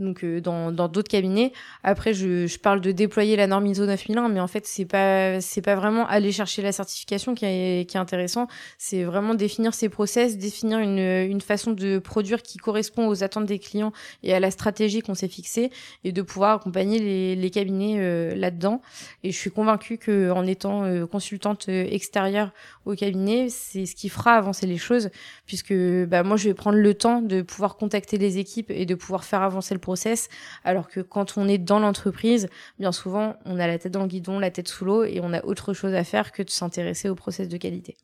donc euh, dans dans d'autres cabinets. Après, je, je parle de déployer la norme ISO 9001, mais en fait, c'est pas c'est pas vraiment aller chercher la certification qui est qui est intéressant. C'est vraiment définir ses process, définir une une façon de produire qui correspond aux attentes des clients et à la stratégie qu'on s'est fixée, et de pouvoir accompagner les les cabinets euh, là-dedans. Et je suis convaincue que en étant euh, consultante extérieure au cabinet, c'est ce qui fera avancer les choses, puisque bah moi, je vais prendre le temps de pouvoir contacter les équipes et de pouvoir faire avancer le alors que quand on est dans l'entreprise, bien souvent, on a la tête dans le guidon, la tête sous l'eau, et on a autre chose à faire que de s'intéresser au process de qualité.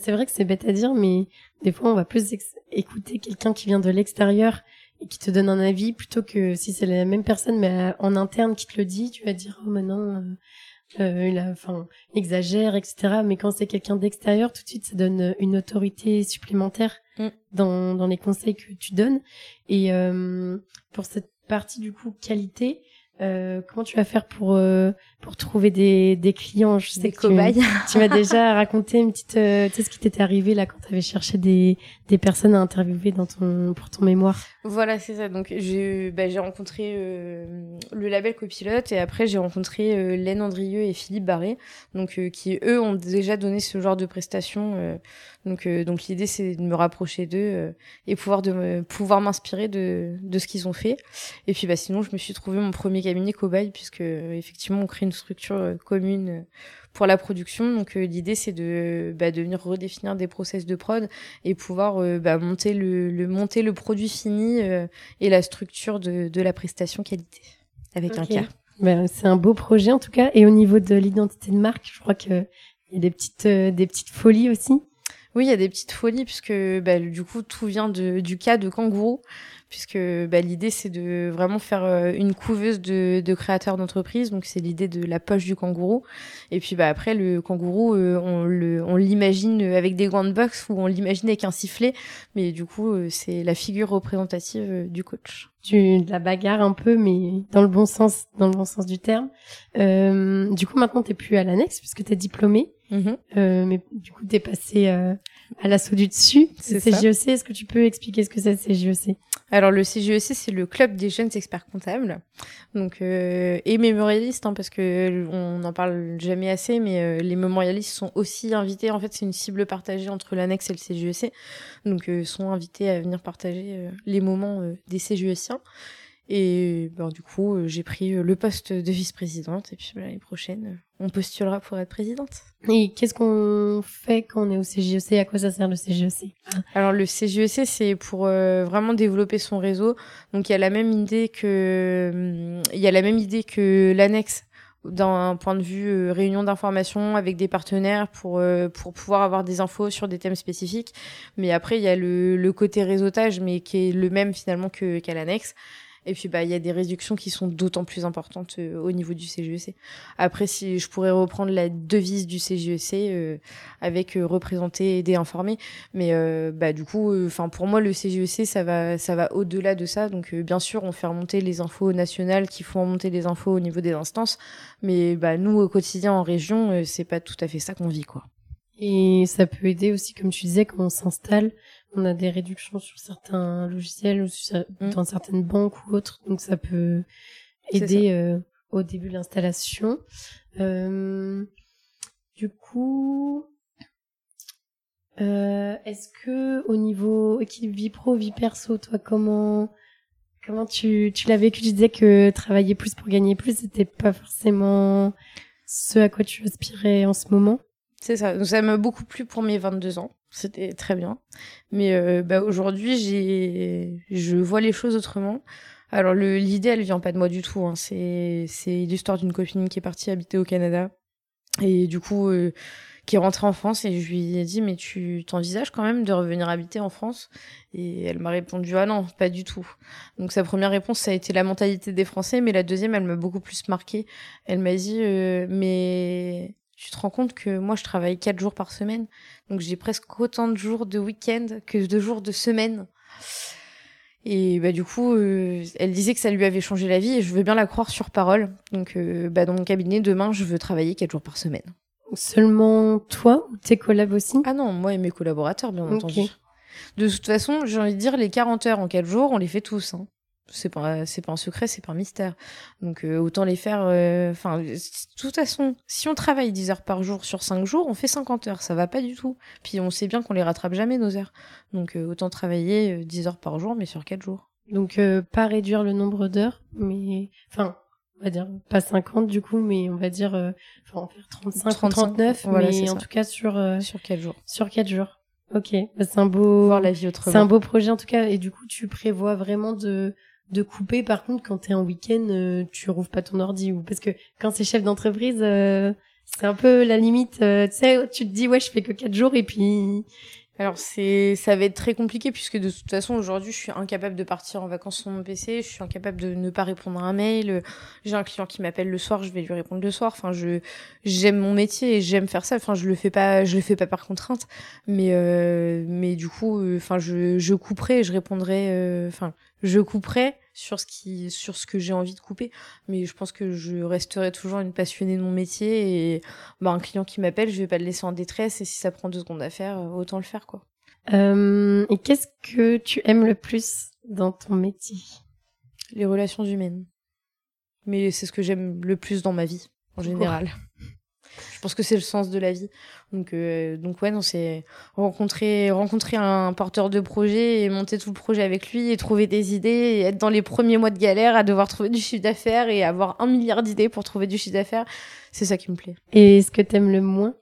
C'est vrai que c'est bête à dire, mais des fois, on va plus écouter quelqu'un qui vient de l'extérieur et qui te donne un avis plutôt que si c'est la même personne mais en interne qui te le dit, tu vas dire oh maintenant euh, euh, il a, enfin exagère etc. Mais quand c'est quelqu'un d'extérieur, tout de suite ça donne une autorité supplémentaire mm. dans dans les conseils que tu donnes. Et euh, pour cette partie du coup qualité, euh, comment tu vas faire pour euh, pour trouver des, des clients? Je sais des que cobayes. tu, tu m'as déjà raconté une petite euh, tu sais ce qui t'était arrivé là quand tu avais cherché des des personnes à interviewer dans ton pour ton mémoire? Voilà, c'est ça. Donc j'ai bah, j'ai rencontré euh, le label copilote et après j'ai rencontré Laine Andrieux et Philippe Barré donc qui eux ont déjà donné ce genre de prestations donc donc l'idée c'est de me rapprocher d'eux et pouvoir de pouvoir m'inspirer de de ce qu'ils ont fait. Et puis bah sinon je me suis trouvé mon premier cabinet cobaye puisque effectivement on crée une structure euh, commune euh, pour la production. Donc euh, l'idée c'est de, bah, de venir redéfinir des process de prod et pouvoir bah, monter le, le, monter le produit fini et la structure de, de la prestation qualité avec un cas. Ben, c'est un beau projet en tout cas. Et au niveau de l'identité de marque, je crois que il y a des petites des petites folies aussi. Oui, il y a des petites folies puisque bah, du coup tout vient du cas de kangourou puisque bah, l'idée c'est de vraiment faire euh, une couveuse de, créateurs d'entreprise. Donc c'est l'idée de la poche du kangourou. Et puis bah après le kangourou, euh, on l'imagine avec des grandes box ou on l'imagine avec un sifflet, mais du coup euh, c'est la figure représentative du coach. Du, de la bagarre un peu, mais dans le bon sens, dans le bon sens du terme. du coup maintenant t'es plus à l'annexe puisque t'es diplômé. Mm-hmm. mais du coup t'es passé à l'assaut du dessus. C'est CJEC. Est-ce que tu peux expliquer ce que c'est CJEC Alors le CJEC, c'est le club des jeunes experts comptables, donc euh, et mémorialistes, hein, parce que on n'en parle jamais assez, mais euh, les mémorialistes sont aussi invités. En fait, c'est une cible partagée entre l'annexe et le CJEC, donc euh, sont invités à venir partager euh, les moments des CJECiens. Et ben, du coup, euh, j'ai pris euh, le poste de vice-présidente. Et puis ben, l'année prochaine, euh, on postulera pour être présidente. Et qu'est-ce qu'on fait quand on est au CGEC e À quoi ça sert le CGEC Alors le CGEC, e c'est pour vraiment développer son réseau. Donc il y a la même idée que hum, il y a la même idée que l'annexe d'un point de vue réunion d'information avec des partenaires pour pour pouvoir avoir des infos sur des thèmes spécifiques. Mais après il y a le, le côté réseautage, mais qui est le même finalement que qu'à l'annexe. Et puis, bah, il y a des réductions qui sont d'autant plus importantes euh, au niveau du CGEC. E Après, si je pourrais reprendre la devise du CGEC e euh, avec euh, représenter, aider, informer, mais bah, du coup, enfin, pour moi, le CGEC, e ça va, ça va au-delà de ça. Donc, bien sûr, on fait remonter les infos nationales qui font remonter les infos au niveau des instances, mais bah, nous, au quotidien en région, c'est pas tout à fait ça qu'on vit, quoi. Et ça peut aider aussi, comme tu disais, quand on s'installe, on a des réductions sur certains logiciels ou sur, mm. dans certaines banques ou autres, donc ça peut aider au début de l'installation. du coup, est-ce que au niveau équipe vie pro, vie perso, toi, comment comment tu, tu l'as vécu? Tu disais que travailler plus pour gagner plus, c'était pas forcément ce à quoi tu aspirais en ce moment. C'est ça. Donc ça m'a beaucoup plu pour mes 22 ans. C'était très bien. Mais euh, bah, aujourd'hui, j'ai, je vois les choses autrement. Alors l'idée, elle vient pas de moi du tout. Hein. C'est, c'est l'histoire d'une copine qui est partie habiter au Canada. Et du coup, euh, qui est rentrée en France et je lui ai dit mais tu t'envisages quand même de revenir habiter en France? Et elle m'a répondu ah non pas du tout donc sa première réponse ça a été la mentalité des Français mais la deuxième elle m'a beaucoup plus marqué elle m'a dit euh, mais tu te rends compte que moi je travaille quatre jours par semaine donc j'ai presque autant de jours de week-end que de jours de semaine et bah du coup, euh, elle disait que ça lui avait changé la vie et je veux bien la croire sur parole. Donc euh, bah dans mon cabinet demain, je veux travailler quatre jours par semaine. Seulement toi ou tes collabs aussi? Ah non, moi et mes collaborateurs, bien entendu. De toute façon, j'ai envie de dire, les 40 heures en 4 jours, on les fait tous. Hein. C'est pas, c'est pas un secret, c'est pas un mystère. Donc euh, autant les faire. Euh, enfin, de toute façon, si on travaille 10 heures par jour sur 5 jours, on fait 50 heures. Ça va pas du tout. Puis on sait bien qu'on les rattrape jamais nos heures. Donc euh, autant travailler 10 heures par jour, mais sur 4 jours. Donc pas réduire le nombre d'heures, mais enfin on va dire pas 50 du coup mais on va dire euh, enfin faire 35 35 39 mais en tout cas sur euh, sur 4 jours sur 4 jours ok bah, c'est un beau voir la vie autrement c'est un beau projet en tout cas et du coup tu prévois vraiment de de couper par contre quand t'es en week-end euh, tu rouvres pas ton ordi ou parce que quand c'est chef d'entreprise euh, c'est un peu la limite tu sais tu te dis ouais je fais que 4 jours et puis alors c'est ça va être très compliqué puisque de toute façon aujourd'hui je suis incapable de partir en vacances sur mon PC, je suis incapable de ne pas répondre à un mail. J'ai un client qui m'appelle le soir, je vais lui répondre le soir. Enfin je j'aime mon métier et j'aime faire ça. Enfin je le fais pas je le fais pas par contrainte, mais euh, mais du coup euh, enfin je je couperai je répondrai euh, enfin je couperai sur ce qui sur ce que j'ai envie de couper. Mais je pense que je resterai toujours une passionnée de mon métier et bah, un client qui m'appelle je vais pas le laisser en détresse et si ça prend deux secondes à faire euh, autant le faire quoi. Euh, et qu'est-ce que tu aimes le plus dans ton métier? Les relations humaines. Mais c'est ce que j'aime le plus dans ma vie en général je pense que c'est le sens de la vie. Donc, euh, donc ouais, c'est rencontrer, rencontrer un porteur de projet et monter tout le projet avec lui et trouver des idées et être dans les premiers mois de galère à devoir trouver du chiffre d'affaires et avoir un milliard d'idées pour trouver du chiffre d'affaires. C'est ça qui me plaît. Et ce que t'aimes le moins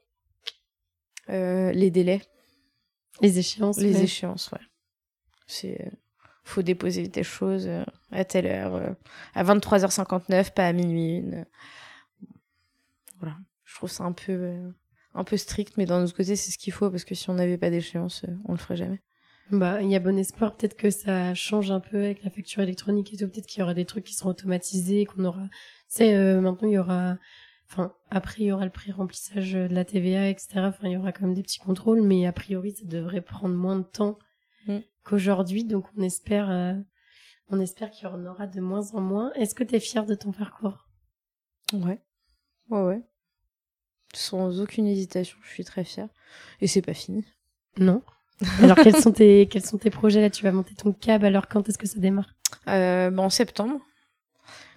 euh, Les délais. Les échéances. Les échéances, ouais. C'est faut déposer des choses euh, à telle heure, à 23h59, pas à minuit une. Je trouve ça un peu, euh, un peu strict, mais d'un autre côté, c'est ce qu'il faut parce que si on n'avait pas d'échéance, euh, on le ferait jamais. Bah, il y a bon espoir. Peut-être que ça change un peu avec la facture électronique et tout. Peut-être qu'il y aura des trucs qui seront automatisés, qu'on aura. C'est euh, maintenant il y aura. Enfin, après il y aura le prix remplissage de la TVA, etc. Enfin, il y aura quand même des petits contrôles, mais a priori ça devrait prendre moins de temps mm. qu'aujourd'hui. Donc on espère, on espère qu'il y en aura de moins en moins. Est-ce que tu es fier de ton parcours? Ouais, ouais, ouais sans aucune hésitation. Je suis très fière. Et c'est pas fini. Non. Alors quels sont tes quels sont tes projets là? Tu vas monter ton cab. Alors quand est-ce que ça démarre? Euh, En septembre.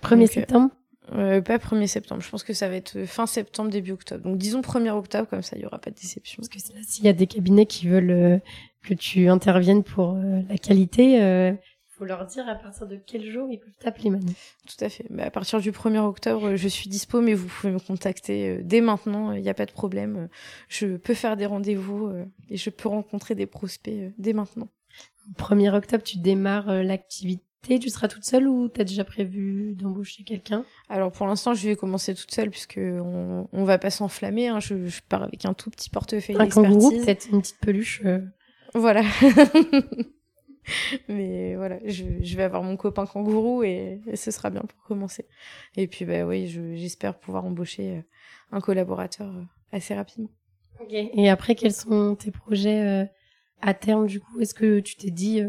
1er euh, septembre? euh, Pas 1er septembre. Je pense que ça va être fin septembre, début octobre. Donc disons 1er octobre, comme ça il y aura pas de déception. Parce que s'il y a des cabinets qui veulent que tu interviennes pour la qualité, faut leur dire à partir de quel jour ils peuvent t'appeler Manu. Tout à fait. Bah, à partir du 1er octobre, je suis dispo, mais vous pouvez me contacter euh, dès maintenant, il n'y a pas de problème. Je peux faire des rendez-vous euh, et je peux rencontrer des prospects euh, dès maintenant. 1er octobre, tu démarres l'activité. Tu seras toute seule ou tu as déjà prévu d'embaucher quelqu'un? Alors pour l'instant, je vais commencer toute seule puisque on, on va pas s'enflammer. Hein. Je, je, pars avec un tout petit portefeuille Un kangourou, peut-être une petite peluche. Voilà. mais voilà, je, je, vais avoir mon copain kangourou et, ce sera bien pour commencer. Et puis, bah oui, j'espère pouvoir embaucher euh, un collaborateur euh, assez rapidement. Et après, quels sont tes projets euh, à terme du coup? Est-ce que tu t'es dit,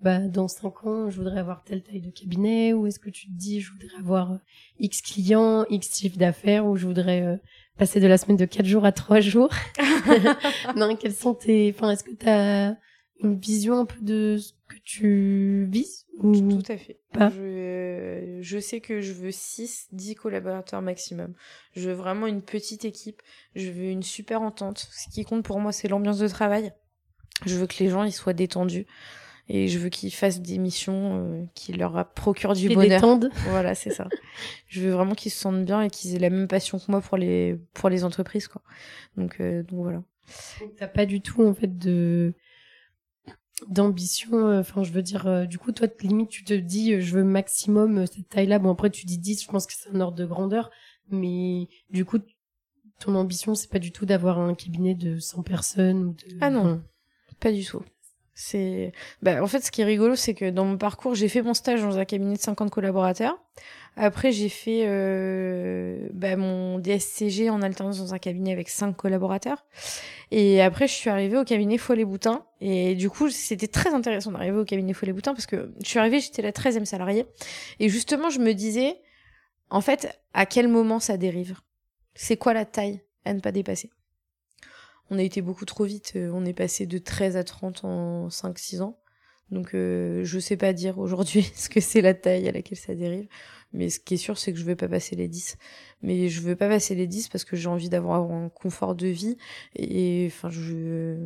bah, dans cinq ans, je voudrais avoir telle taille de cabinet? Ou est-ce que tu te dis, je voudrais avoir X clients, X chiffre d'affaires? Ou je voudrais passer de la semaine de quatre jours à trois jours? Non, quels sont tes... Enfin, est-ce que tu as une vision un peu de ce que tu vises ou... Tout à fait. Pas? Je, je sais que je veux 6, 10 collaborateurs maximum. Je veux vraiment une petite équipe. Je veux une super entente. Ce qui compte pour moi, c'est l'ambiance de travail. Je veux que les gens ils soient détendus. Et je veux qu'ils fassent des missions euh, qui leur procurent du bonheur. détendent. Voilà, c'est ça. je veux vraiment qu'ils se sentent bien et qu'ils aient la même passion que moi pour les, pour les entreprises, quoi. Donc, euh, donc voilà. T'as pas du tout en fait de d'ambition. euh, Enfin, je veux dire, euh, du coup, toi, limite, tu te dis, euh, je veux maximum cette taille-là. Bon, après, tu dis 10, je pense que c'est un ordre de grandeur. Mais du coup, ton ambition, c'est pas du tout d'avoir un cabinet de 100 personnes ou de... Ah non. Enfin, Pas du tout. C'est, bah, en fait, ce qui est rigolo, c'est que dans mon parcours, j'ai fait mon stage dans un cabinet de 50 collaborateurs. Après, j'ai fait euh, bah, mon DSCG en alternance dans un cabinet avec 5 collaborateurs. Et après, je suis arrivée au cabinet Follet-Boutin. Et du coup, c'était très intéressant d'arriver au cabinet Follet-Boutin parce que je suis arrivée, j'étais la 13e salariée. Et justement, je me disais, en fait, à quel moment ça dérive? C'est quoi la taille à ne pas dépasser? On a été beaucoup trop vite. euh, On est passé de 13 à 30 en 5-6 ans. Donc euh, je sais pas dire aujourd'hui ce que c'est la taille à laquelle ça dérive. Mais ce qui est sûr, c'est que je veux pas passer les 10. Mais je veux pas passer les 10 parce que j'ai envie d'avoir un confort de vie. Et enfin, je...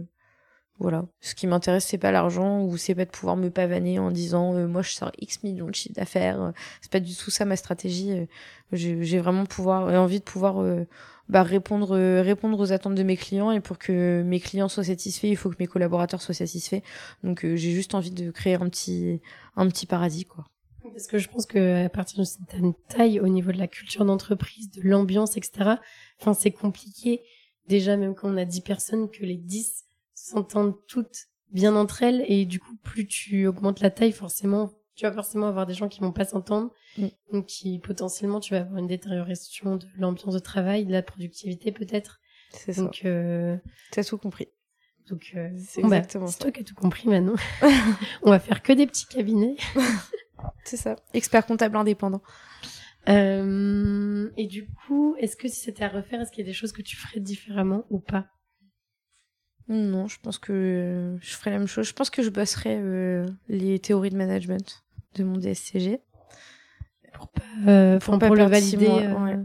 Voilà. Ce qui m'intéresse, c'est pas l'argent ou c'est pas de pouvoir me pavaner en disant euh, moi je sors X millions de chiffre d'affaires. C'est pas du tout ça ma stratégie. Euh, J'ai j'ai vraiment pouvoir, euh, envie de pouvoir euh, bah, répondre, euh, répondre aux attentes de mes clients et pour que mes clients soient satisfaits, il faut que mes collaborateurs soient satisfaits. Donc euh, j'ai juste envie de créer un petit, un petit paradis quoi. Parce que je pense que à partir d'une certaine taille, au niveau de la culture d'entreprise, de l'ambiance, etc., enfin, c'est compliqué. Déjà, même quand on a 10 personnes, que les 10 s'entendent toutes bien entre elles. Et du coup, plus tu augmentes la taille, forcément, tu vas forcément avoir des gens qui vont pas s'entendre. Mm. Donc, qui, potentiellement, tu vas avoir une détérioration de l'ambiance de travail, de la productivité, peut-être. C'est ça. Donc, euh, T'as tout compris. donc, euh, C'est bon, bah, exactement c'est ça. toi qui as tout compris maintenant. on va faire que des petits cabinets. C'est ça. Expert comptable indépendant. Euh, et du coup, est-ce que si c'était à refaire, est-ce qu'il y a des choses que tu ferais différemment ou pas? Non, je pense que je ferai la même chose. Je pense que je bosserai euh, les théories de management de mon DSCG. Pour pas, euh, Pour pas pour le perdre six valider. mois, euh, ouais.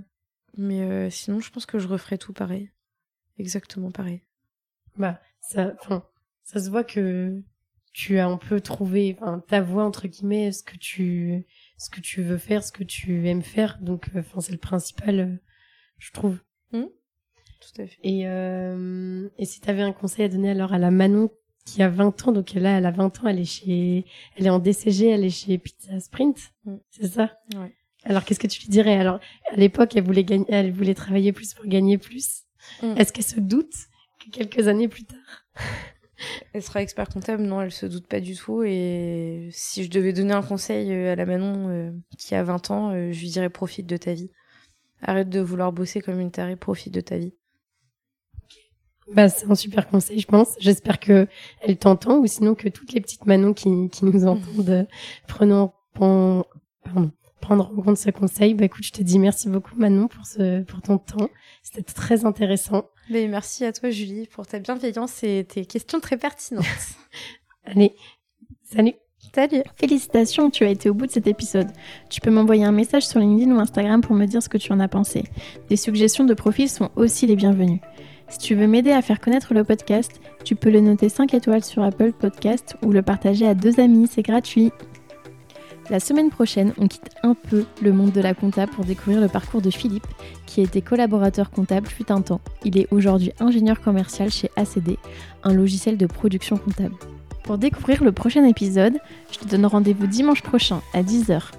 Mais euh, sinon, je pense que je referai tout pareil. Exactement pareil. Bah, ça, ça se voit que tu as un peu trouvé, ta voix entre guillemets, ce que tu, ce que tu veux faire, ce que tu aimes faire. Donc, enfin, c'est le principal, euh, je trouve. Tout à fait. Et, euh, et si tu avais un conseil à donner alors à la Manon qui a 20 ans, donc là, elle a 20 ans, elle est chez, elle est en DCG, elle est chez Pizza Sprint, Mm. c'est ça? Ouais. Alors, qu'est-ce que tu lui dirais? Alors, à l'époque, elle voulait gagner, elle voulait travailler plus pour gagner plus. Mm. Est-ce qu'elle se doute que quelques années plus tard? Elle sera expert comptable, non, elle se doute pas du tout. Et si je devais donner un conseil euh, à la Manon euh, qui a 20 ans, euh, je lui dirais profite de ta vie. Arrête de vouloir bosser comme une tarée, profite de ta vie. Bah, c'est un super conseil, je pense. J'espère que elle t'entend ou sinon que toutes les petites Manon qui, qui nous entendent euh, prenons, pen- pardon, prendre en compte ce conseil. Bah, écoute, je te dis merci beaucoup, Manon, pour ce, pour ton temps. C'était très intéressant. Mais merci à toi, Julie, pour ta bienveillance et tes questions très pertinentes. Allez, salut. Salut Félicitations, tu as été au bout de cet épisode. Tu peux m'envoyer un message sur LinkedIn ou Instagram pour me dire ce que tu en as pensé. Des suggestions de profils sont aussi les bienvenues. Si tu veux m'aider à faire connaître le podcast, tu peux le noter 5 étoiles sur Apple Podcast ou le partager à deux amis, c'est gratuit. La semaine prochaine, on quitte un peu le monde de la compta pour découvrir le parcours de Philippe, qui a été collaborateur comptable fut un temps. Il est aujourd'hui ingénieur commercial chez ACD, un logiciel de production comptable. Pour découvrir le prochain épisode, je te donne rendez-vous dimanche prochain à 10h